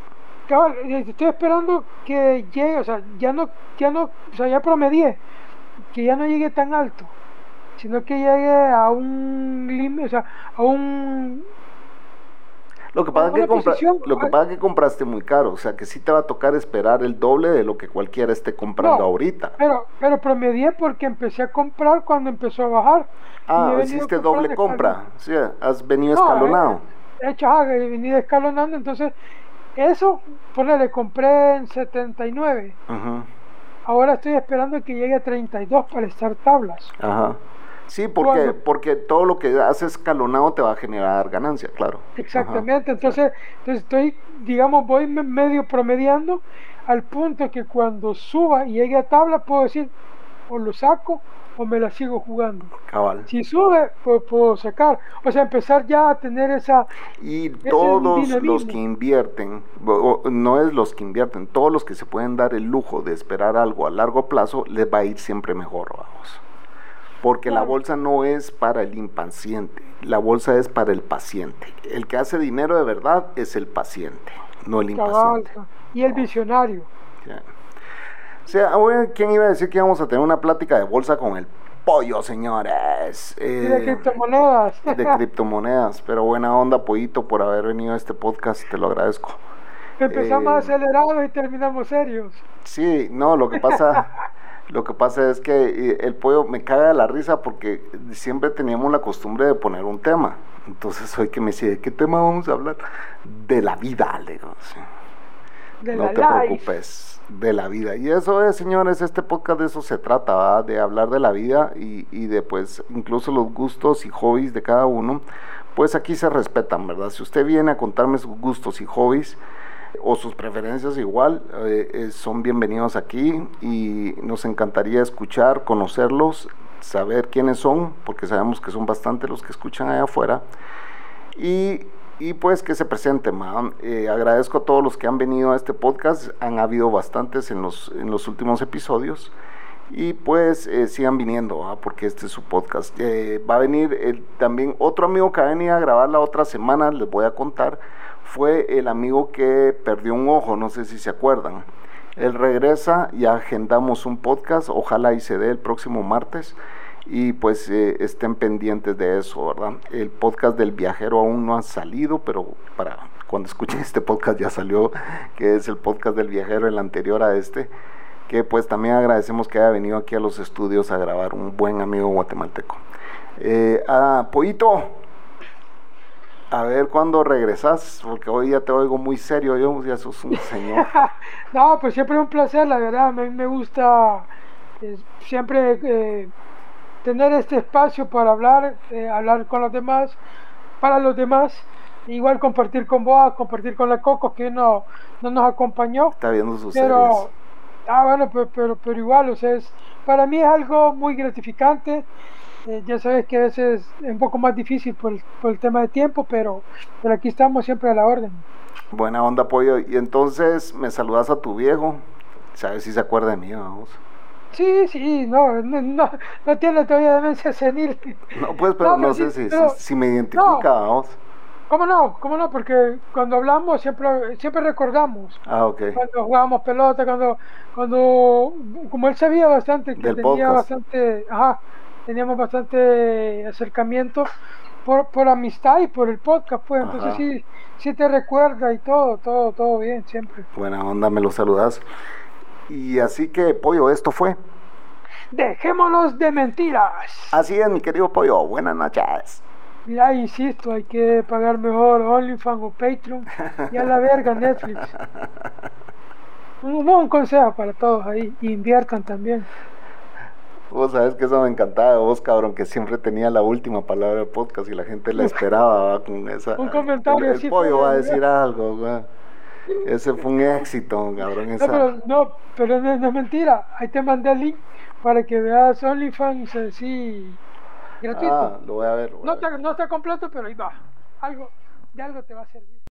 Eh, estoy esperando que llegue, o sea, ya no, ya no, o sea, ya promedié, que ya no llegue tan alto, sino que llegue a un límite, o sea, a un, Lo que pasa es que, compra- lo que ah. pasa es que compraste muy caro, o sea que sí te va a tocar esperar el doble de lo que cualquiera esté comprando No. ahorita. pero, pero promedié porque empecé a comprar cuando empezó a bajar. Ah, hiciste doble compra, sí, has venido No, escalonado. He hecho, ajá, he venido escalonando, entonces, eso, ponele, compré en 79. Ujú, Ahora estoy esperando que llegue a 32 para estar tablas. Ajá. Sí, porque, porque todo lo que haces escalonado te va a generar ganancia, claro. Ajá. Exactamente, entonces, entonces estoy, digamos, voy me- medio promediando al punto que cuando suba y llegue a tabla puedo decir o lo saco o me la sigo jugando. Cabal. Si sube, pues puedo sacar. O sea, empezar ya a tener esa... Y todos los que invierten, no es los que invierten, todos los que se pueden dar el lujo de esperar algo a largo plazo, les va a ir siempre mejor, vamos. Porque la bolsa no es para el impaciente, la bolsa es para el paciente. El que hace dinero de verdad es el paciente, no el impaciente. y el visionario. O sea, ¿quién iba a decir que íbamos a tener una plática de bolsa con el pollo, señores? Y de Eh, criptomonedas. de criptomonedas. Pero buena onda, Pollito, por haber venido a este podcast, te lo agradezco. Empezamos eh, acelerados y terminamos serios. Sí, no, lo que pasa, lo que pasa es que eh, el pollo me caga de la risa porque siempre teníamos la costumbre de poner un tema. Entonces hoy que me dice, ¿de qué tema vamos a hablar? De la vida, le digo. sí. De no la te life. preocupes, de la vida. Y eso es, señores, este podcast de eso se trata, ¿verdad? de hablar de la vida y, y de pues incluso los gustos y hobbies de cada uno, pues aquí se respetan, ¿verdad? Si usted viene a contarme sus gustos y hobbies o sus preferencias igual, eh, eh, son bienvenidos aquí y nos encantaría escuchar, conocerlos, saber quiénes son, porque sabemos que son bastante los que escuchan allá afuera. Y, y pues que se presenten. Eh, agradezco a todos los que han venido a este podcast, han habido bastantes en los, en los últimos episodios. Y pues eh, sigan viniendo, ¿va? porque este es su podcast. Va a venir también otro amigo que va a venir a grabar la otra semana, les voy a contar. Fue el amigo que perdió un ojo, no sé si se acuerdan. Él regresa y agendamos un podcast, ojalá y se dé el próximo martes y pues eh, estén pendientes de eso, ¿verdad? El podcast del viajero aún no ha salido, pero para cuando escuchen este podcast ya salió, que es el podcast del viajero, el anterior a este, que pues también agradecemos que haya venido aquí a los estudios a grabar un buen amigo guatemalteco. Eh, ah, Pollito, a ver cuándo regresas, porque hoy ya te oigo muy serio, yo ya sos un señor. No, pues siempre un placer, la verdad. A mí me gusta eh, siempre eh, tener este espacio para hablar, eh, hablar con los demás, para los demás. Igual compartir con vos, compartir con la Coco, que no, no nos acompañó. Está viendo sus Pero, series. ah, bueno, pero, pero, pero igual, o sea, es, para mí es algo muy gratificante. Eh, ya sabes que a veces es un poco más difícil por el, por el tema de tiempo, pero, pero aquí estamos siempre a la orden. Buena onda, pollo. Y entonces me saludas a tu viejo. ¿Sabes si se acuerda de mí, vamos? Sí, sí, no, no, no, no tiene todavía demencia senil. No, pues, pero No, no, sé si, pero- si, si me identifica, vamos. ¿Cómo no? ¿Cómo no? Porque cuando hablamos siempre, siempre recordamos. Ah, ok. Cuando jugábamos pelota, cuando, cuando, como él sabía bastante, que Del tenía podcast. bastante, ajá, teníamos bastante acercamiento por, por amistad y por el podcast, pues, entonces Ajá. sí, sí te recuerda y todo, todo, todo bien, siempre. Buena onda, me lo saludas. Y así que, pollo, esto fue. Dejémonos de mentiras. Así es, mi querido pollo. Buenas noches. Mira, insisto, hay que pagar mejor OnlyFans o Patreon y a la verga Netflix. Un buen consejo para todos ahí, inviertan también. Vos sabes que eso me encantaba de vos, cabrón, que siempre tenía la última palabra del podcast y la gente la esperaba ¿va? con esa. Un comentario El, pollo va a decir algo, güey. Ese fue un éxito, cabrón. No, Esa... pero no, pero no, no es mentira. Ahí te mandé el link para que veas OnlyFans así gratuito. Ah, lo voy a ver. voy a no, ver. está, no está completo, pero ahí va. Algo, de algo te va a servir.